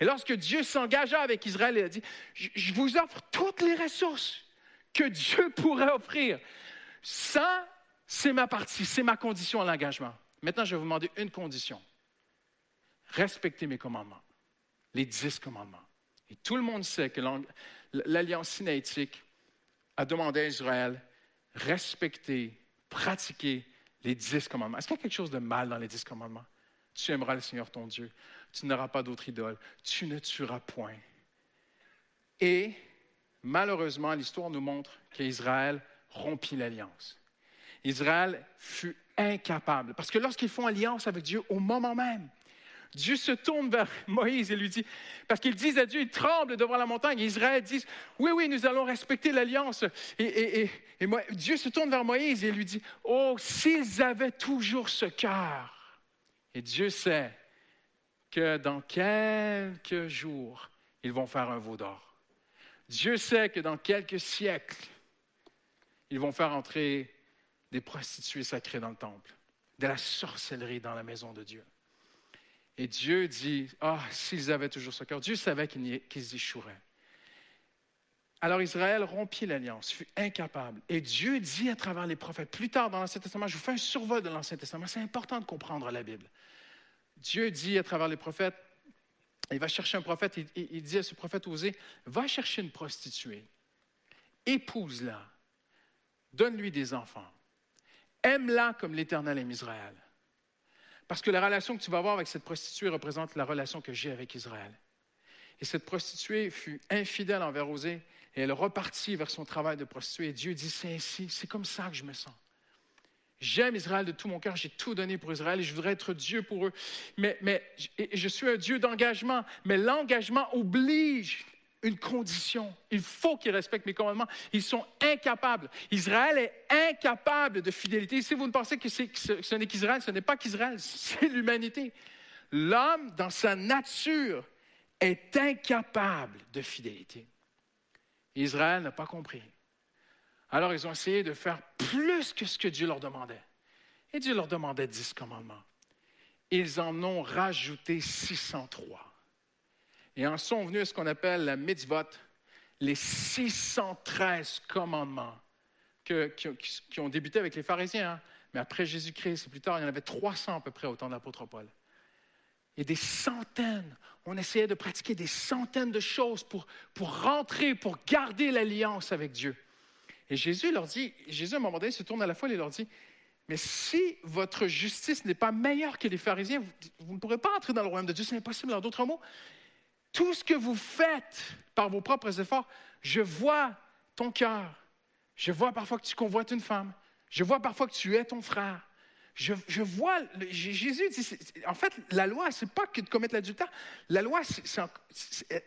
Et lorsque Dieu s'engagea avec Israël, il a dit, je vous offre toutes les ressources que Dieu pourrait offrir. Ça, c'est ma partie, c'est ma condition à l'engagement. Maintenant, je vais vous demander une condition. Respectez mes commandements les dix commandements. Et tout le monde sait que l'Alliance sinaïtique a demandé à Israël respecter, pratiquer les dix commandements. Est-ce qu'il y a quelque chose de mal dans les dix commandements? Tu aimeras le Seigneur ton Dieu. Tu n'auras pas d'autre idole. Tu ne tueras point. Et malheureusement, l'histoire nous montre qu'Israël rompit l'alliance. Israël fut incapables. Parce que lorsqu'ils font alliance avec Dieu au moment même, Dieu se tourne vers Moïse et lui dit, parce qu'ils disent à Dieu, ils tremblent devant la montagne, Israël dit, oui, oui, nous allons respecter l'alliance. Et, Dieu se tourne vers Moïse et lui dit, oh, s'ils avaient toujours ce cœur. Et Dieu sait que dans quelques jours, ils vont faire un veau d'or. Dieu sait que dans quelques siècles, ils vont faire entrer des prostituées sacrées dans le temple, de la sorcellerie dans la maison de Dieu. Et Dieu dit, ah, s'ils avaient toujours ce cœur, Dieu savait qu'ils qu'ils échoueraient. Alors Israël rompit l'alliance, fut incapable. Et Dieu dit à travers les prophètes, plus tard dans l'Ancien Testament, je vous fais un survol de l'Ancien Testament, c'est important de comprendre la Bible. Dieu dit à travers les prophètes, il va chercher un prophète, il, dit à ce prophète osé, va chercher une prostituée, épouse-la, donne-lui des enfants, aime-la comme l'Éternel aime Israël. Parce que la relation que tu vas avoir avec cette prostituée représente la relation que j'ai avec Israël. Et cette prostituée fut infidèle envers Osée et elle repartit vers son travail de prostituée. Et Dieu dit, c'est ainsi, c'est comme ça que je me sens. J'aime Israël de tout mon cœur, j'ai tout donné pour Israël et je voudrais être Dieu pour eux. Mais, mais je suis un Dieu d'engagement, mais l'engagement oblige une condition. Il faut qu'ils respectent mes commandements. Ils sont incapables. Israël est incapable de fidélité. Si vous ne pensez que, que ce, ce n'est qu'Israël, ce n'est pas qu'Israël, c'est l'humanité. L'homme, dans sa nature, est incapable de fidélité. Israël n'a pas compris. Alors ils ont essayé de faire plus que ce que Dieu leur demandait. Et Dieu leur demandait dix commandements. Ils en ont rajouté 603. Et en sont venus ce qu'on appelle la mitzvot, les 613 commandements qui, ont- débuté avec les pharisiens. hein. Mais après Jésus-Christ, c'est plus tard, il y en avait 300 à peu près au temps de l'apôtre Paul. Et des centaines, on essayait de pratiquer des centaines de choses pour, pour rentrer, pour garder l'alliance avec Dieu. Et Jésus leur dit, Jésus à un moment donné se tourne à la foule et leur dit, mais si votre justice n'est pas meilleure que les pharisiens, vous, vous ne pourrez pas entrer dans le royaume de Dieu, c'est impossible. En d'autres mots, tout ce que vous faites par vos propres efforts, je vois ton cœur. Je vois parfois que tu convoites une femme. Je vois parfois que tu es ton frère. Je, vois, Jésus dit, en fait, la loi, c'est pas que de commettre l'adultère. La loi,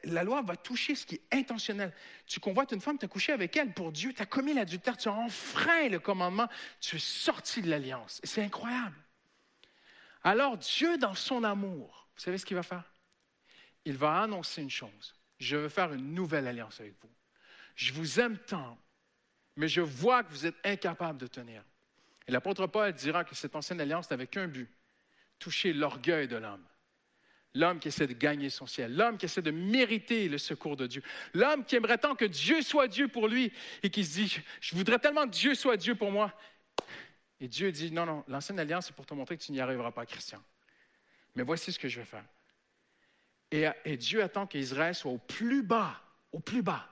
la loi va toucher ce qui est intentionnel. Tu convoites une femme, tu as couché avec elle pour Dieu, tu as commis l'adultère, tu as enfreint le commandement, tu es sorti de l'alliance. C'est incroyable. Alors Dieu, dans son amour, vous savez ce qu'il va faire? Il va annoncer une chose. Je veux faire une nouvelle alliance avec vous. Je vous aime tant, mais je vois que vous êtes incapable de tenir. Et l'apôtre Paul dira que cette ancienne alliance n'avait qu'un but, toucher l'orgueil de l'homme. L'homme qui essaie de gagner son ciel, l'homme qui essaie de mériter le secours de Dieu, l'homme qui aimerait tant que Dieu soit Dieu pour lui et qui se dit, je- voudrais tellement que Dieu soit Dieu pour moi. Et Dieu dit, non, non, l'ancienne alliance, c'est pour te montrer que tu n'y arriveras pas, Christian. Mais voici ce que je vais faire. Et, Dieu attend qu'Israël soit au plus bas, au plus bas.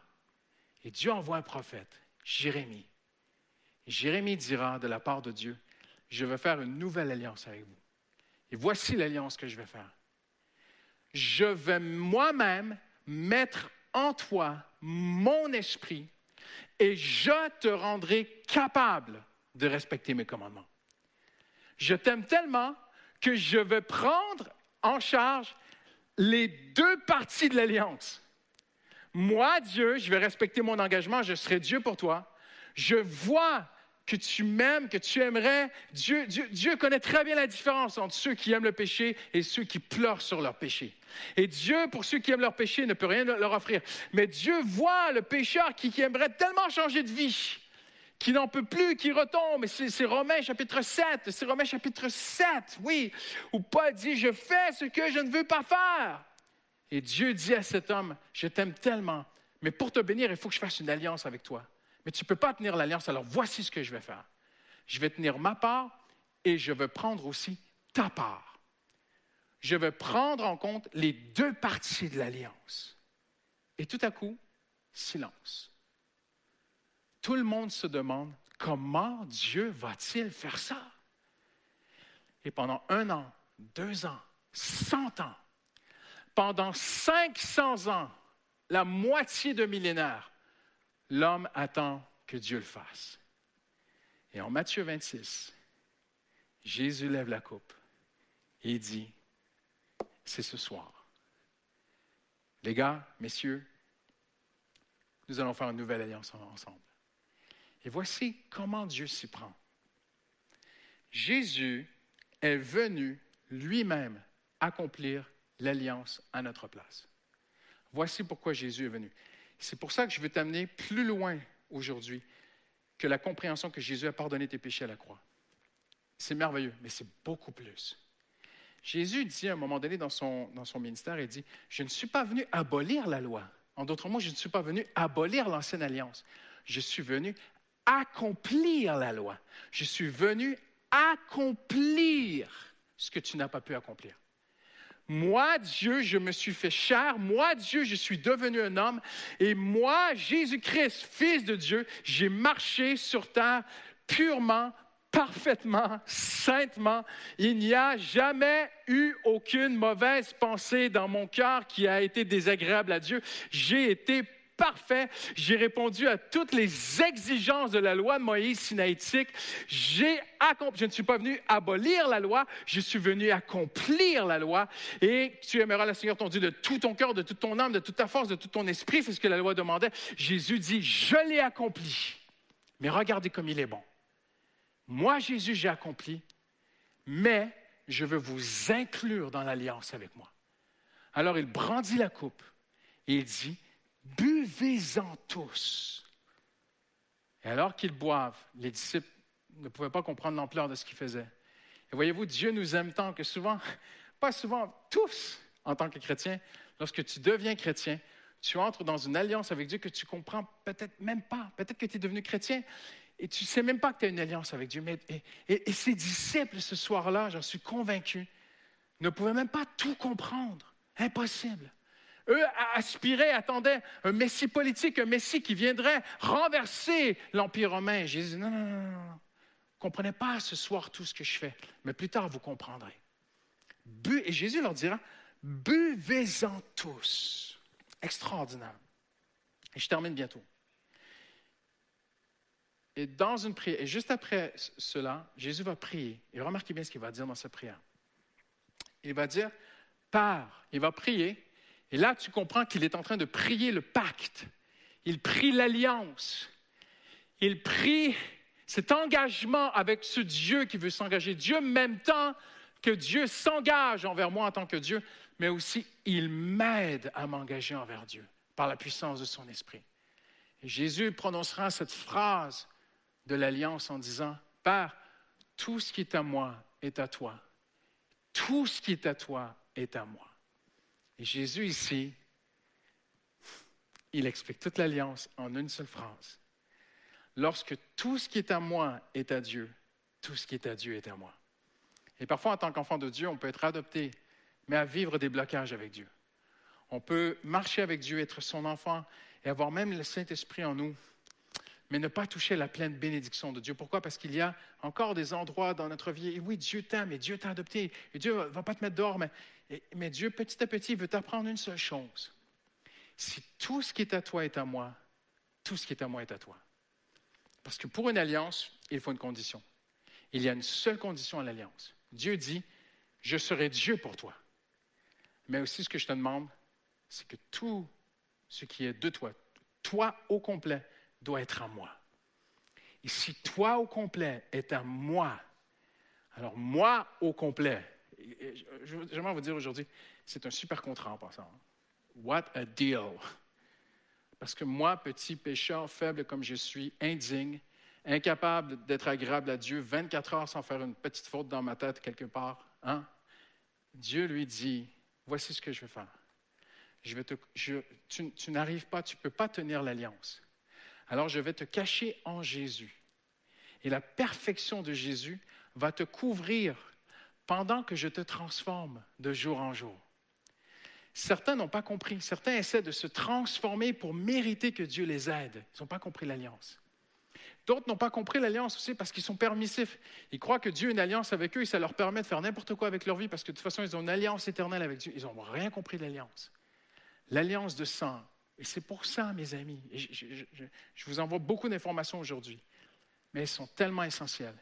Et Dieu envoie un prophète, Jérémie. Jérémie dira de la part de Dieu, je vais faire une nouvelle alliance avec vous. Et voici l'alliance que je vais faire. Je vais moi-même mettre en toi mon esprit et je te rendrai capable de respecter mes commandements. Je t'aime tellement que je vais prendre en charge les deux parties de l'alliance. Moi, Dieu, je vais respecter mon engagement, je serai Dieu pour toi. Je vois que tu m'aimes, que tu aimerais. Dieu, Dieu, Dieu connaît très bien la différence entre ceux qui aiment le péché et ceux qui pleurent sur leur péché. Et Dieu, pour ceux qui aiment leur péché, ne peut rien leur offrir. Mais Dieu voit le pécheur qui, qui aimerait tellement changer de vie, qui n'en peut plus, qui retombe. Et c'est Romains chapitre 7, c'est Romains chapitre 7, oui, où Paul dit, je fais ce que je ne veux pas faire. Et Dieu dit à cet homme, je t'aime tellement, mais pour te bénir, il faut que je fasse une alliance avec toi. Mais tu ne peux pas tenir l'alliance, alors voici ce que je vais faire. Je vais tenir ma part et je vais prendre aussi ta part. Je vais prendre en compte les deux parties de l'alliance. Et tout à coup, silence. Tout le monde se demande comment Dieu va-t-il faire ça? Et pendant un an, deux ans, cent ans, pendant 500 ans, la moitié de millénaire, l'homme attend que Dieu le fasse. Et en Matthieu 26, Jésus lève la coupe et dit, c'est ce soir. Les gars, messieurs, nous allons faire une nouvelle alliance ensemble. Et voici comment Dieu s'y prend. Jésus est venu lui-même accomplir l'alliance à notre place. Voici pourquoi Jésus est venu. C'est pour ça que je veux t'amener plus loin aujourd'hui que la compréhension que Jésus a pardonné tes péchés à la croix. C'est merveilleux, mais c'est beaucoup plus. Jésus dit à un moment donné dans son, dans son ministère, il dit, je ne suis pas venu abolir la loi. En d'autres mots, je ne suis pas venu abolir l'ancienne alliance. Je suis venu accomplir la loi. Je suis venu accomplir ce que tu n'as pas pu accomplir. Moi, Dieu, je me suis fait chair. Moi, Dieu, je suis devenu un homme. Et moi, Jésus-Christ, Fils de Dieu, j'ai marché sur terre purement, parfaitement, saintement. Il n'y a jamais eu aucune mauvaise pensée dans mon cœur qui a été désagréable à Dieu. J'ai été parfait. J'ai répondu à toutes les exigences de la loi de Moïse sinaïtique. Je ne suis pas venu abolir la loi, je suis venu accomplir la loi. Et tu aimeras le Seigneur ton Dieu de tout ton cœur, de toute ton âme, de toute ta force, de tout ton esprit. C'est ce que la loi demandait. Jésus dit, je l'ai accompli. Mais regardez comme il est bon. Moi, Jésus, j'ai accompli, mais je veux vous inclure dans l'alliance avec moi. Alors il brandit la coupe et il dit, buvez-en tous. Et alors qu'ils boivent, les disciples ne pouvaient pas comprendre l'ampleur de ce qu'ils faisaient. Et voyez-vous, Dieu nous aime tant que souvent, pas souvent, tous, en tant que chrétiens, lorsque tu deviens chrétien, tu entres dans une alliance avec Dieu que tu comprends peut-être même pas. Peut-être que tu es devenu chrétien et tu ne sais même pas que tu as une alliance avec Dieu. Mais, et, et, et ces disciples, ce soir-là, j'en suis convaincu, ne pouvaient même pas tout comprendre. Impossible. Eux aspiraient, attendaient un messie politique, un messie qui viendrait renverser l'Empire romain. Jésus dit, non, non, non, non. Comprenez pas ce soir tout ce que je fais, mais plus tard vous comprendrez. Et Jésus leur dira, buvez-en tous. Extraordinaire. Et je termine bientôt. Et dans une prière, et juste après cela, Jésus va prier. Et remarquez bien ce qu'il va dire dans sa prière. Il va dire, Père, il va prier, et là tu comprends qu'il est en train de prier le pacte. Il prie l'alliance. Il prie cet engagement avec ce Dieu qui veut s'engager. Dieu, même temps que Dieu s'engage envers moi en tant que Dieu, mais aussi il m'aide à m'engager envers Dieu par la puissance de son esprit. Jésus prononcera cette phrase de l'alliance en disant, Père, tout ce qui est à moi est à toi. Tout ce qui est à toi est à moi. Et Jésus ici, il explique toute l'alliance en une seule phrase. Lorsque tout ce qui est à moi est à Dieu, tout ce qui est à Dieu est à moi. Et parfois, en tant qu'enfant de Dieu, on peut être adopté, mais à vivre des blocages avec Dieu. On peut marcher avec Dieu, être son enfant et avoir même le Saint-Esprit en nous, mais ne pas toucher la pleine bénédiction de Dieu. Pourquoi? Parce qu'il y a encore des endroits dans notre vie, et oui, Dieu t'aime, et Dieu t'a adopté, et Dieu ne va pas te mettre dehors, mais, mais Dieu, petit à petit, veut t'apprendre une seule chose. Si tout ce qui est à toi est à moi, tout ce qui est à moi est à toi. Parce que pour une alliance, il faut une condition. Il y a une seule condition à l'alliance. Dieu dit, je serai Dieu pour toi. Mais aussi, ce que je te demande, c'est que tout ce qui est de toi, toi au complet, doit être à moi. Et si toi au complet est à moi, alors moi au complet, j'aimerais vous dire aujourd'hui, c'est un super contrat en passant. What a deal! Parce que moi, petit pécheur, faible comme je suis, indigne, incapable d'être agréable à Dieu 24 heures sans faire une petite faute dans ma tête quelque part, hein? Dieu lui dit, voici ce que je vais faire. Je vais te, tu, tu n'arrives pas, tu ne peux pas tenir l'alliance. Alors je vais te cacher en Jésus. Et la perfection de Jésus va te couvrir pendant que je te transforme de jour en jour. Certains n'ont pas compris. Certains essaient de se transformer pour mériter que Dieu les aide. Ils n'ont pas compris l'alliance. D'autres n'ont pas compris l'alliance aussi parce qu'ils sont permissifs. Ils croient que Dieu a une alliance avec eux et ça leur permet de faire n'importe quoi avec leur vie parce que de toute façon, ils ont une alliance éternelle avec Dieu. Ils n'ont rien compris de l'alliance. L'alliance de sang. Et c'est pour ça, mes amis, je, vous envoie beaucoup d'informations aujourd'hui, mais elles sont tellement essentielles.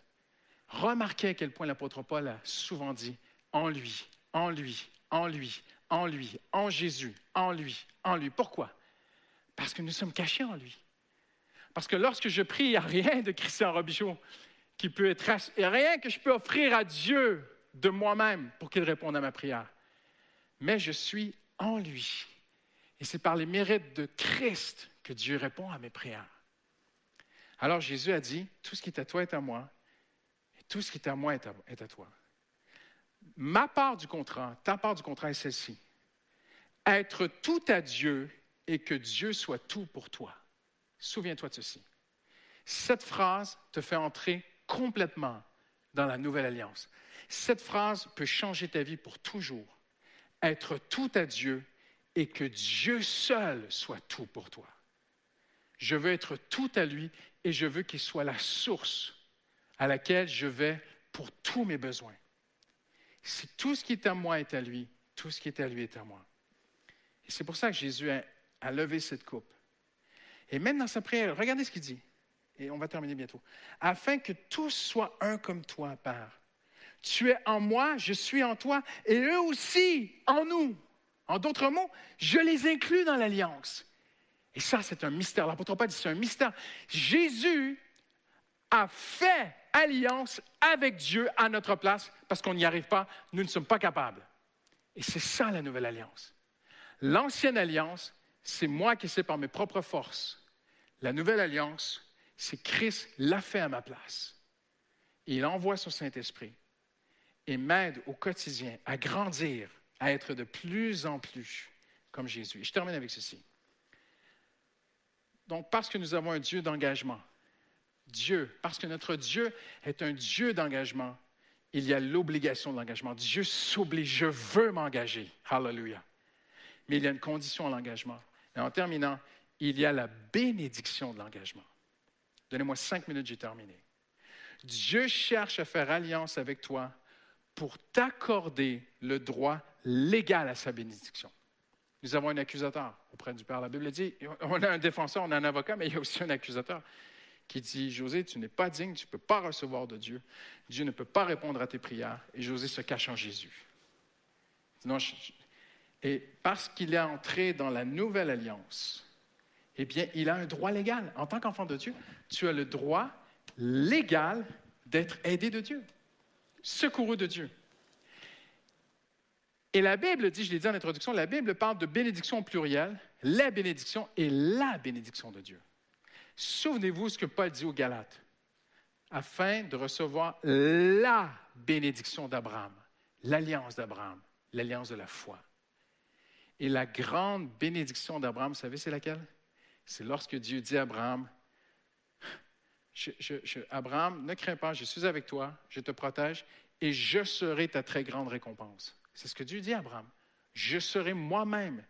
Remarquez à quel point l'apôtre Paul a souvent dit en lui, en lui, en lui, en lui, en Jésus, en lui, en lui. Pourquoi? Parce que nous sommes cachés en lui. Parce que lorsque je prie, il n'y a rien de Christian Robichaud qui peut être... Il n'y a rien que je peux offrir à Dieu de moi-même pour qu'il réponde à ma prière. Mais je suis en lui. Et c'est par les mérites de Christ que Dieu répond à mes prières. Alors Jésus a dit, tout ce qui est à toi est à moi, tout ce qui est à moi est à, toi. Ma part du contrat, ta part du contrat est celle-ci. Être tout à Dieu et que Dieu soit tout pour toi. Souviens-toi de ceci. Cette phrase te fait entrer complètement dans la nouvelle alliance. Cette phrase peut changer ta vie pour toujours. Être tout à Dieu et que Dieu seul soit tout pour toi. Je veux être tout à lui et je veux qu'il soit la source à laquelle je vais pour tous mes besoins. Si tout ce qui est à moi est à lui, tout ce qui est à lui est à moi. Et c'est pour ça que Jésus a, levé cette coupe. Et même dans sa prière, regardez ce qu'il dit. Et on va terminer bientôt. Afin que tous soient un comme toi, Père. Tu es en moi, je suis en toi, et eux aussi en nous. En d'autres mots, je les inclus dans l'alliance. Et ça, c'est un mystère. L'apôtre Paul dit c'est un mystère. Jésus a fait alliance avec Dieu à notre place parce qu'on n'y arrive pas, nous ne sommes pas capables. Et c'est ça la nouvelle alliance. L'ancienne alliance, c'est moi qui sais par mes propres forces. La nouvelle alliance, c'est Christ l'a fait à ma place. Il envoie son Saint-Esprit et m'aide au quotidien à grandir, à être de plus en plus comme Jésus. Je termine avec ceci. Donc, parce que nous avons un Dieu d'engagement, Dieu, parce que notre Dieu est un Dieu d'engagement, il y a l'obligation de l'engagement. Dieu s'oblige, je veux m'engager. Hallelujah. Mais il y a une condition à l'engagement. Et en terminant, il y a la bénédiction de l'engagement. Donnez-moi cinq minutes, j'ai terminé. Dieu cherche à faire alliance avec toi pour t'accorder le droit légal à sa bénédiction. Nous avons un accusateur auprès du Père. La Bible dit, on a un défenseur, on a un avocat, mais il y a aussi un accusateur qui dit, José, tu n'es pas digne, tu ne peux pas recevoir de Dieu, Dieu ne peut pas répondre à tes prières, et José se cache en Jésus. Non, et parce qu'il est entré dans la nouvelle alliance, eh bien, il a un droit légal. En tant qu'enfant de Dieu, tu as le droit légal d'être aidé de Dieu, secouru de Dieu. Et la Bible dit, je l'ai dit en introduction, la Bible parle de bénédiction au pluriel, la bénédiction et la bénédiction de Dieu. Souvenez-vous ce que Paul dit aux Galates, afin de recevoir la bénédiction d'Abraham, l'alliance d'Abraham, l'alliance de la foi. Et la grande bénédiction d'Abraham, vous savez, c'est laquelle? C'est lorsque Dieu dit à Abraham, Abraham, ne crains pas, je suis avec toi, je te protège et je serai ta très grande récompense. C'est ce que Dieu dit à Abraham. Je serai moi-même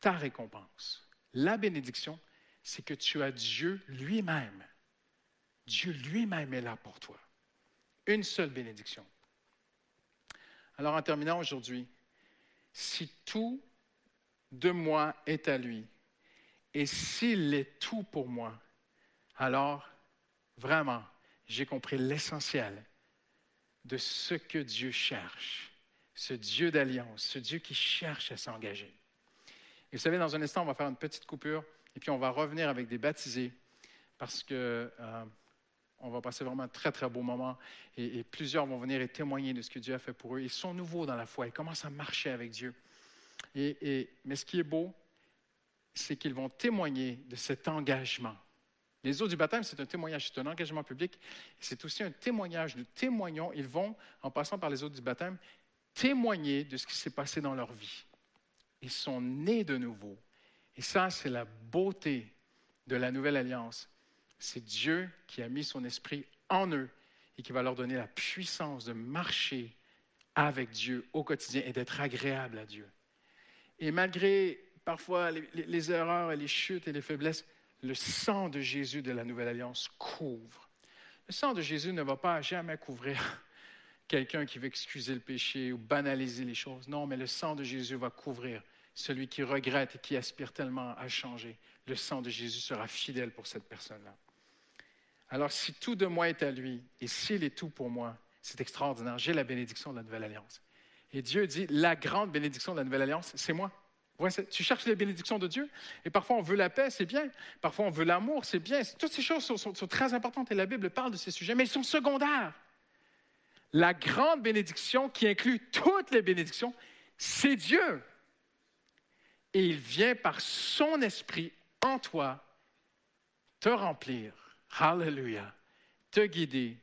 ta récompense. La bénédiction, c'est que tu as Dieu lui-même. Dieu lui-même est là pour toi. Une seule bénédiction. Alors en terminant aujourd'hui, si tout de moi est à lui, et s'il est tout pour moi, alors vraiment, j'ai compris l'essentiel de ce que Dieu cherche, ce Dieu d'alliance, ce Dieu qui cherche à s'engager. Vous savez, dans un instant, on va faire une petite coupure et puis on va revenir avec des baptisés parce que euh, on va passer vraiment un très, très beau moment et, et plusieurs vont venir et témoigner de ce que Dieu a fait pour eux. Ils sont nouveaux dans la foi, ils commencent à marcher avec Dieu. Et, et- mais ce qui est beau, c'est qu'ils vont témoigner de cet engagement. Les eaux du baptême, c'est un témoignage, c'est un engagement public. C'est aussi un témoignage. Nous témoignons, ils vont, en passant par les eaux du baptême, témoigner de ce qui s'est passé dans leur vie. Ils sont nés de nouveau. Et ça, c'est la beauté de la nouvelle alliance. C'est Dieu qui a mis son esprit en eux et qui va leur donner la puissance de marcher avec Dieu au quotidien et d'être agréable à Dieu. Et malgré parfois les, les- erreurs et les chutes et les faiblesses, le sang de Jésus de la Nouvelle Alliance couvre. Le sang de Jésus ne va pas jamais couvrir quelqu'un qui veut excuser le péché ou banaliser les choses. Non, mais le sang de Jésus va couvrir celui qui regrette et qui aspire tellement à changer. Le sang de Jésus sera fidèle pour cette personne-là. Alors, si tout de moi est à lui, et s'il est tout pour moi, c'est extraordinaire. J'ai la bénédiction de la nouvelle alliance. Et Dieu dit, la grande bénédiction de la nouvelle alliance, c'est moi. Tu cherches les bénédictions de Dieu? Et parfois, on veut la paix, c'est bien. Parfois, on veut l'amour, c'est bien. Toutes ces choses sont, sont- très importantes et la Bible parle de ces sujets, mais ils sont secondaires. La grande bénédiction qui inclut toutes les bénédictions, c'est Dieu. Et il vient par son esprit en toi te remplir. Hallelujah. Te guider.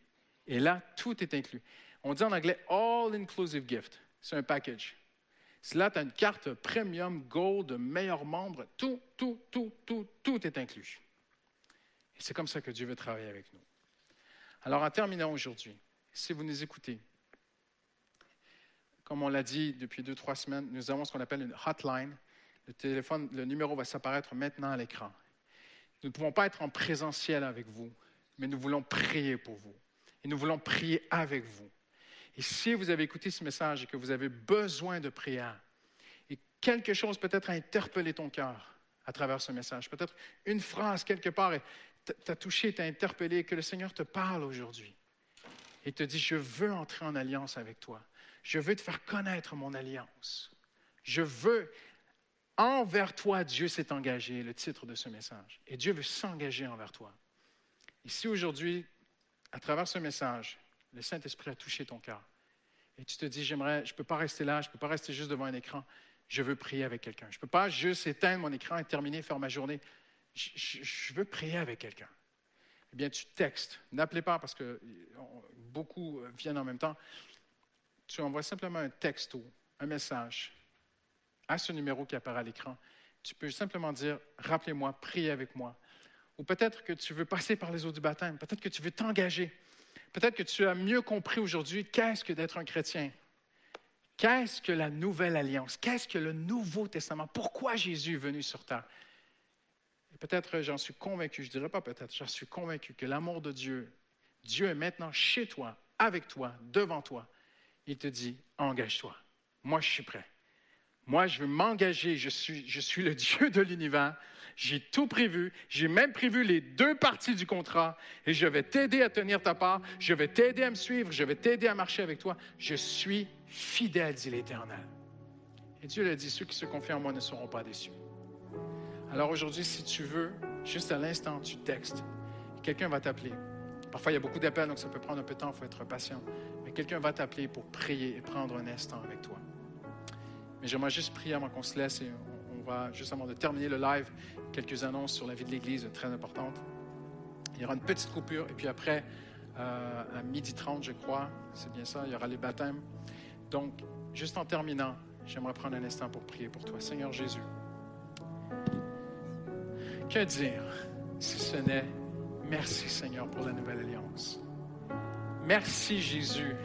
Et là, tout est inclus. On dit en anglais all inclusive gift. C'est un package. Là, tu as une carte premium, gold, meilleur membre, tout, tout, tout, tout, tout est inclus. Et c'est comme ça que Dieu veut travailler avec nous. Alors, en terminant aujourd'hui, si vous nous écoutez, comme on l'a dit depuis deux, trois semaines, nous avons ce qu'on appelle une hotline. Le téléphone, le numéro va s'apparaître maintenant à l'écran. Nous ne pouvons pas être en présentiel avec vous, mais nous voulons prier pour vous. Et nous voulons prier avec vous. Et si vous avez écouté ce message et que vous avez besoin de prière, et quelque chose peut-être a interpellé ton cœur à travers ce message, peut-être une phrase quelque part t'a touché, t'a interpellé, que le Seigneur te parle aujourd'hui et te dit, je veux entrer en alliance avec toi. Je veux te faire connaître mon alliance. Je veux, envers toi, Dieu s'est engagé, le titre de ce message. Et Dieu veut s'engager envers toi. Si aujourd'hui, à travers ce message, le Saint-Esprit a touché ton cœur, et tu te dis, j'aimerais, je ne peux pas rester là, je ne peux pas rester juste devant un écran, je veux prier avec quelqu'un. Je ne peux pas juste éteindre mon écran et terminer, faire ma journée. Je, je- veux prier avec quelqu'un. Eh bien, tu textes. N'appelez pas parce que on- beaucoup euh, viennent en même temps. Tu envoies simplement un texto, un message à ce numéro qui apparaît à l'écran. Tu peux simplement dire, rappelez-moi, priez avec moi. Ou peut-être que tu veux passer par les eaux du baptême. Peut-être que tu veux t'engager. Peut-être que tu as mieux compris aujourd'hui qu'est-ce que d'être un chrétien. Qu'est-ce que la nouvelle alliance? Qu'est-ce que le Nouveau Testament? Pourquoi Jésus est venu sur terre? Peut-être j'en suis convaincu, je ne dirais pas peut-être, j'en suis convaincu que l'amour de Dieu, Dieu est maintenant chez toi, avec toi, devant toi. Il te dit, engage-toi. Moi, je suis prêt. Moi, je veux m'engager. Je suis, je suis le Dieu de l'univers. J'ai tout prévu. J'ai même prévu les deux parties du contrat. Et je vais t'aider à tenir ta part. Je vais t'aider à me suivre. Je vais t'aider à marcher avec toi. Je suis fidèle, dit l'Éternel. Et Dieu l'a dit, ceux qui se confient en moi ne seront pas déçus. Alors aujourd'hui, si tu veux, juste à l'instant, tu textes. Quelqu'un va t'appeler. Parfois, il y a beaucoup d'appels, donc ça peut prendre un peu de temps, il faut être patient. Mais quelqu'un va t'appeler pour prier et prendre un instant avec toi. Mais j'aimerais juste prier avant qu'on se laisse et on, va, juste avant de terminer le live, quelques annonces sur la vie de l'Église très importantes. Il y aura une petite coupure et puis après, euh, à midi 30, je crois, c'est bien ça, il y aura les baptêmes. Donc, juste en terminant, j'aimerais prendre un instant pour prier pour toi. Seigneur Jésus, que dire si ce n'est merci Seigneur pour la nouvelle alliance? Merci Jésus.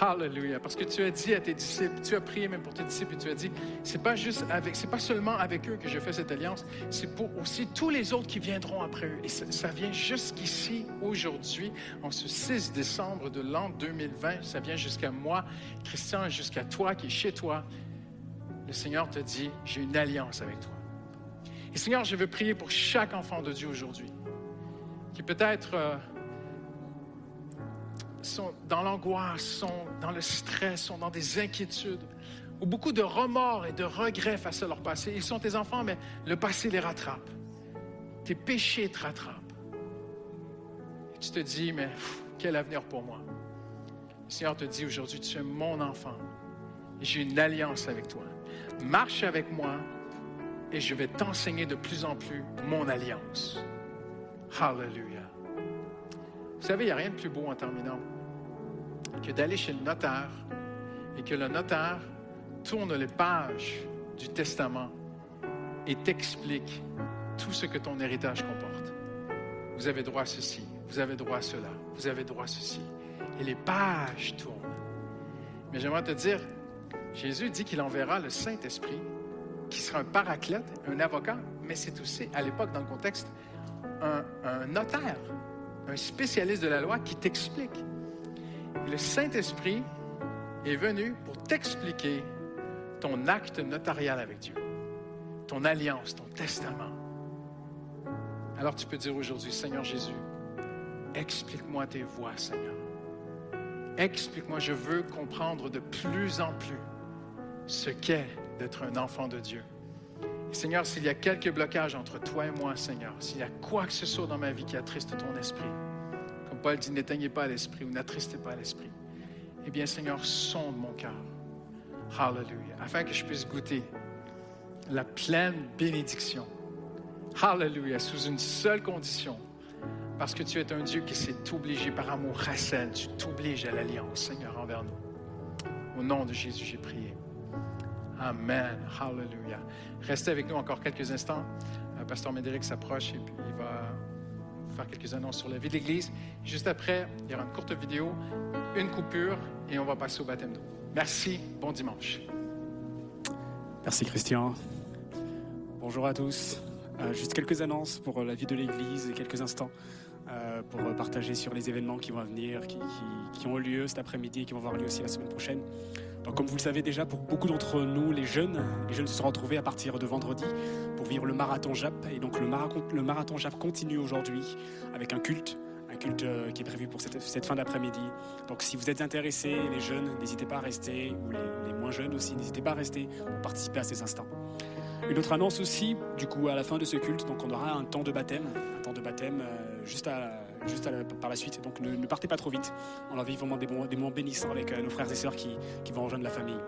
Alléluia. Parce que tu as dit à tes disciples, tu as prié même pour tes disciples et tu as dit, c'est pas juste avec, c'est pas seulement avec eux que je fais cette alliance, c'est pour aussi tous les autres qui viendront après eux. Et ça, vient jusqu'ici, aujourd'hui, en ce 6 décembre de l'an 2020. Ça vient jusqu'à moi, Christian, jusqu'à toi qui est chez toi. Le Seigneur te dit, j'ai une alliance avec toi. Et Seigneur, je veux prier pour chaque enfant de Dieu aujourd'hui, qui peut-être euh, sont dans l'angoisse, sont dans le stress, sont dans des inquiétudes, ou beaucoup de remords et de regrets face à leur passé. Ils sont tes enfants, mais le passé les rattrape. Tes péchés te rattrapent. Tu te dis, mais quel avenir pour moi? Le Seigneur te dit aujourd'hui, tu es mon enfant j'ai une alliance avec toi. Marche avec moi et je vais t'enseigner de plus en plus mon alliance. Hallelujah. Vous savez, il n'y a rien de plus beau en terminant que d'aller chez le notaire et que le notaire tourne les pages du testament et t'explique tout ce que ton héritage comporte. Vous avez droit à ceci, vous avez droit à cela, vous avez droit à ceci. Et les pages tournent. Mais j'aimerais te dire, Jésus dit qu'il enverra le Saint-Esprit, qui sera un paraclète, un avocat, mais c'est aussi, à l'époque, dans le contexte, un, un notaire, un spécialiste de la loi qui t'explique. Le Saint-Esprit est venu pour t'expliquer ton acte notarial avec Dieu, ton alliance, ton testament. Alors tu peux dire aujourd'hui, Seigneur Jésus, explique-moi tes voies, Seigneur. Explique-moi, je veux comprendre de plus en plus ce qu'est d'être un enfant de Dieu. Seigneur, s'il y a quelques blocages entre toi et moi, Seigneur, s'il y a quoi que ce soit dans ma vie qui attriste ton esprit, comme Paul dit, n'éteignez pas l'esprit ou n'attristez pas l'esprit, eh bien, Seigneur, sonde mon cœur. Hallelujah. Afin que je puisse goûter la pleine bénédiction. Hallelujah. Sous une seule condition. Parce que tu es un Dieu qui s'est obligé par amour racine. Tu t'obliges à l'alliance, Seigneur, envers nous. Au nom de Jésus, j'ai prié. Amen. Hallelujah. Restez avec nous encore quelques instants. Euh, Pasteur Médéric s'approche et puis il va faire quelques annonces sur la vie de l'Église. Juste après, il y aura une courte vidéo, une coupure et on va passer au baptême d'eau. Merci. Bon dimanche. Merci Christian. Bonjour à tous. Euh, juste quelques annonces pour euh, la vie de l'Église et quelques instants pour partager sur les événements qui vont venir, qui, qui- qui ont lieu cet après-midi et qui vont avoir lieu aussi la semaine prochaine. Comme vous le savez déjà, pour beaucoup d'entre nous, les jeunes, les jeunes se sont retrouvés à partir de vendredi pour vivre le marathon JAP. Et donc le marathon, le marathon JAP continue aujourd'hui avec un culte, un culte euh, qui est prévu pour cette, cette fin d'après-midi. Donc si vous êtes intéressés, les jeunes, n'hésitez pas à rester, ou les, les moins jeunes aussi, n'hésitez pas à rester pour participer à ces instants. Une autre annonce aussi, du coup, à la fin de ce culte, donc on aura un temps de baptême, un temps de baptême euh, juste, à, juste par la suite. Donc ne, partez pas trop vite. On a envie vraiment des moments, des moments bénissants avec euh, nos frères et sœurs qui vont rejoindre la famille.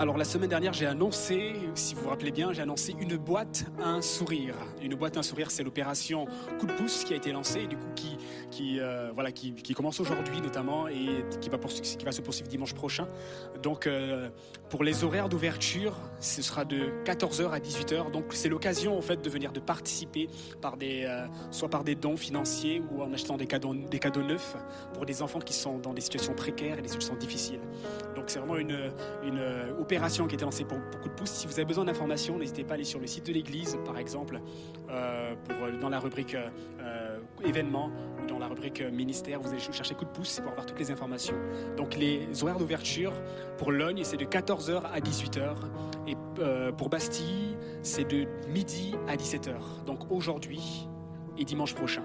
Alors la semaine dernière, j'ai annoncé, si vous vous rappelez bien, j'ai annoncé une boîte un sourire. Une boîte un sourire, c'est l'opération coup de pouce qui a été lancée, du coup qui, euh, voilà, qui, commence aujourd'hui notamment et qui va, se poursuivre dimanche prochain. Donc euh, pour les horaires d'ouverture, ce sera de 14h à 18h. Donc c'est l'occasion en fait de venir de participer par des, euh, soit par des dons financiers ou en achetant des cadeaux, des cadeaux neufs pour des enfants qui sont dans des situations précaires et des situations difficiles. Donc c'est vraiment une, une opération qui a été lancée pour beaucoup de pouces. Si vous avez besoin d'informations, n'hésitez pas à aller sur le site de l'église, par exemple, euh, pour, euh, dans la rubrique euh, événements ou dans la rubrique ministère, vous allez chercher coup de pouce pour avoir toutes les informations. Donc les horaires d'ouverture pour Logne, c'est de 14h à 18h. Et pour Bastille, c'est de midi à 17h. Donc aujourd'hui et dimanche prochain.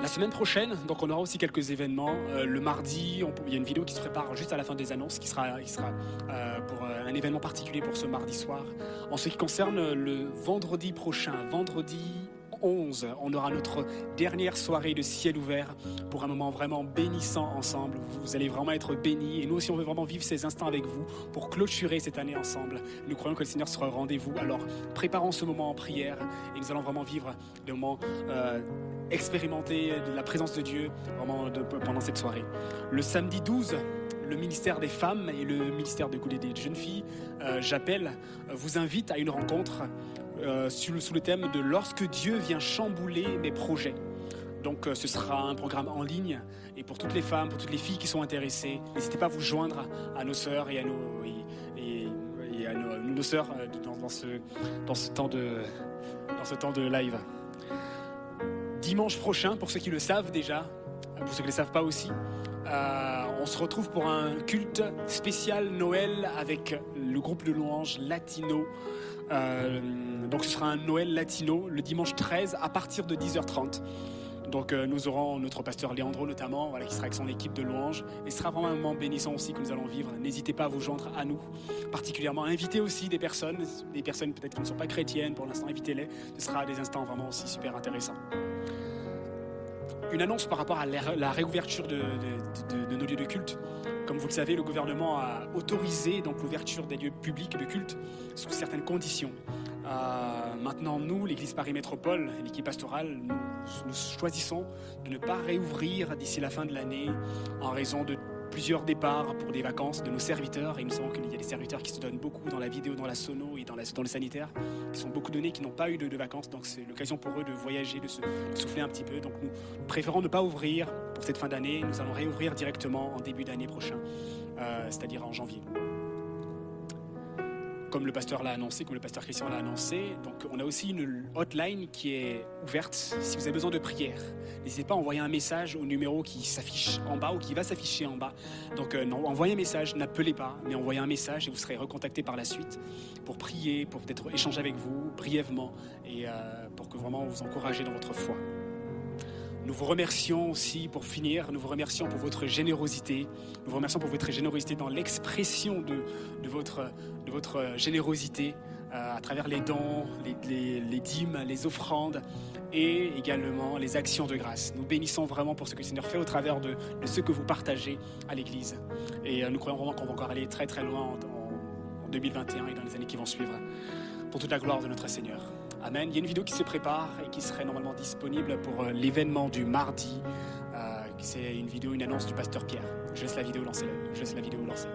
La semaine prochaine, donc on aura aussi quelques événements. Euh, le mardi, il y a une vidéo qui se prépare juste à la fin des annonces, qui sera, qui sera euh, pour euh, un événement particulier pour ce mardi soir. En ce qui concerne le vendredi prochain, vendredi 11, on aura notre dernière soirée de ciel ouvert pour un moment vraiment bénissant ensemble. Vous allez vraiment être bénis et nous aussi on veut vraiment vivre ces instants avec vous pour clôturer cette année ensemble. Nous croyons que le Seigneur sera au rendez-vous. Alors préparons ce moment en prière et nous allons vraiment vivre des moments euh, expérimenter de la présence de Dieu vraiment pendant cette soirée. Le samedi 12, le ministère des femmes et le ministère de des jeunes filles, euh, j'appelle, vous invite à une rencontre euh, sous, le, thème de Lorsque Dieu vient chambouler mes projets. Donc euh, ce sera un programme en ligne et pour toutes les femmes, pour toutes les filles qui sont intéressées, n'hésitez pas à vous joindre à nos sœurs et à nos, sœurs euh, dans, ce, dans, ce temps de, dans ce temps de live dimanche prochain, pour ceux qui le savent déjà, pour ceux qui ne le savent pas aussi, on se retrouve pour un culte spécial Noël avec le groupe de louanges latino. Euh, donc ce sera un Noël latino le dimanche 13 à partir de 10h30. Donc euh, nous aurons notre pasteur Leandro notamment, qui sera avec son équipe de louanges. Et ce sera vraiment un moment bénissant aussi que nous allons vivre. N'hésitez pas à vous joindre à nous, particulièrement invitez aussi des personnes, des personnes peut-être qui ne sont pas chrétiennes pour l'instant, invitez-les. Ce sera des instants vraiment aussi super intéressants une annonce par rapport à la réouverture de, nos lieux de culte. Comme vous le savez, le gouvernement a autorisé donc l'ouverture des lieux publics de culte sous certaines conditions. Euh, maintenant, nous, l'Église Paris Métropole, l'équipe pastorale, nous choisissons de ne pas réouvrir d'ici la fin de l'année en raison de plusieurs départs pour des vacances de nos serviteurs. Et nous savons qu'il y a des serviteurs qui se donnent beaucoup dans la vidéo, dans la sono et dans, la- dans le sanitaire, qui sont beaucoup donnés, qui n'ont pas eu de, vacances. Donc c'est l'occasion pour eux de voyager, de se souffler un petit peu. Donc nous préférons ne pas ouvrir pour cette fin d'année. Nous allons réouvrir directement en début d'année prochain, euh, c'est-à-dire en janvier. Comme le pasteur l'a annoncé, comme le pasteur Christian l'a annoncé, donc on a aussi une hotline qui est ouverte si vous avez besoin de prière. N'hésitez pas à envoyer un message au numéro qui s'affiche en bas ou qui va s'afficher en bas. Donc euh, envoyez un message, n'appelez pas, mais envoyez un message et vous serez recontacté par la suite pour prier, pour peut-être échanger avec vous brièvement et euh, pour que vraiment vous encourager dans votre foi. Nous vous remercions aussi pour finir, nous vous remercions pour votre générosité, nous vous remercions pour votre générosité dans l'expression de, votre, générosité euh, à travers les dons, les, dîmes, les offrandes et également les actions de grâce. Nous bénissons vraiment pour ce que le Seigneur fait au travers de, de ce que vous partagez à l'Église. Et euh, nous croyons vraiment qu'on va encore aller très très loin en 2021 et dans les années qui vont suivre pour toute la gloire de notre Seigneur. Amen. Il y a une vidéo qui se prépare et qui serait normalement disponible pour euh, l'événement du mardi. Euh, c'est une vidéo, une annonce du pasteur Pierre. Je laisse la vidéo lancer. Je laisse la vidéo lancer.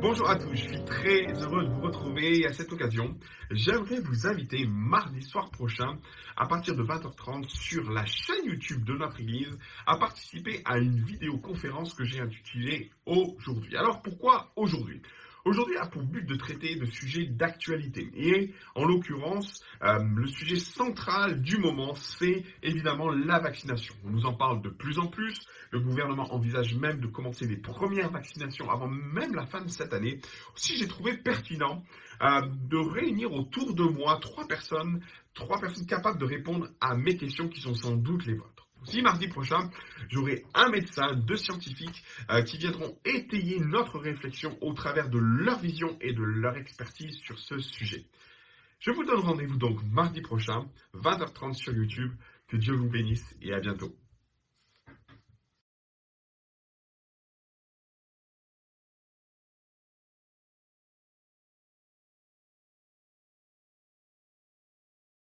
Bonjour à tous, je suis très heureux de vous retrouver à cette occasion. J'aimerais vous inviter mardi soir prochain, à partir de 20h30, sur la chaîne YouTube de notre Église, à participer à une vidéoconférence que j'ai intitulée Aujourd'hui. Alors pourquoi aujourd'hui? Aujourd'hui a pour but de traiter de sujets d'actualité. Et en l'occurrence, euh, le sujet central du moment, c'est évidemment la vaccination. On nous en parle de plus en plus. Le gouvernement envisage même de commencer les premières vaccinations avant même la fin de cette année. Si j'ai trouvé pertinent euh, de réunir autour de moi trois personnes, trois personnes capables de répondre à mes questions qui sont sans doute les vôtres. Si mardi prochain, j'aurai un médecin, deux scientifiques euh, qui viendront étayer notre réflexion au travers de leur vision et de leur expertise sur ce sujet. Je vous donne rendez-vous donc mardi prochain, 20h30 sur YouTube. Que Dieu vous bénisse et à bientôt.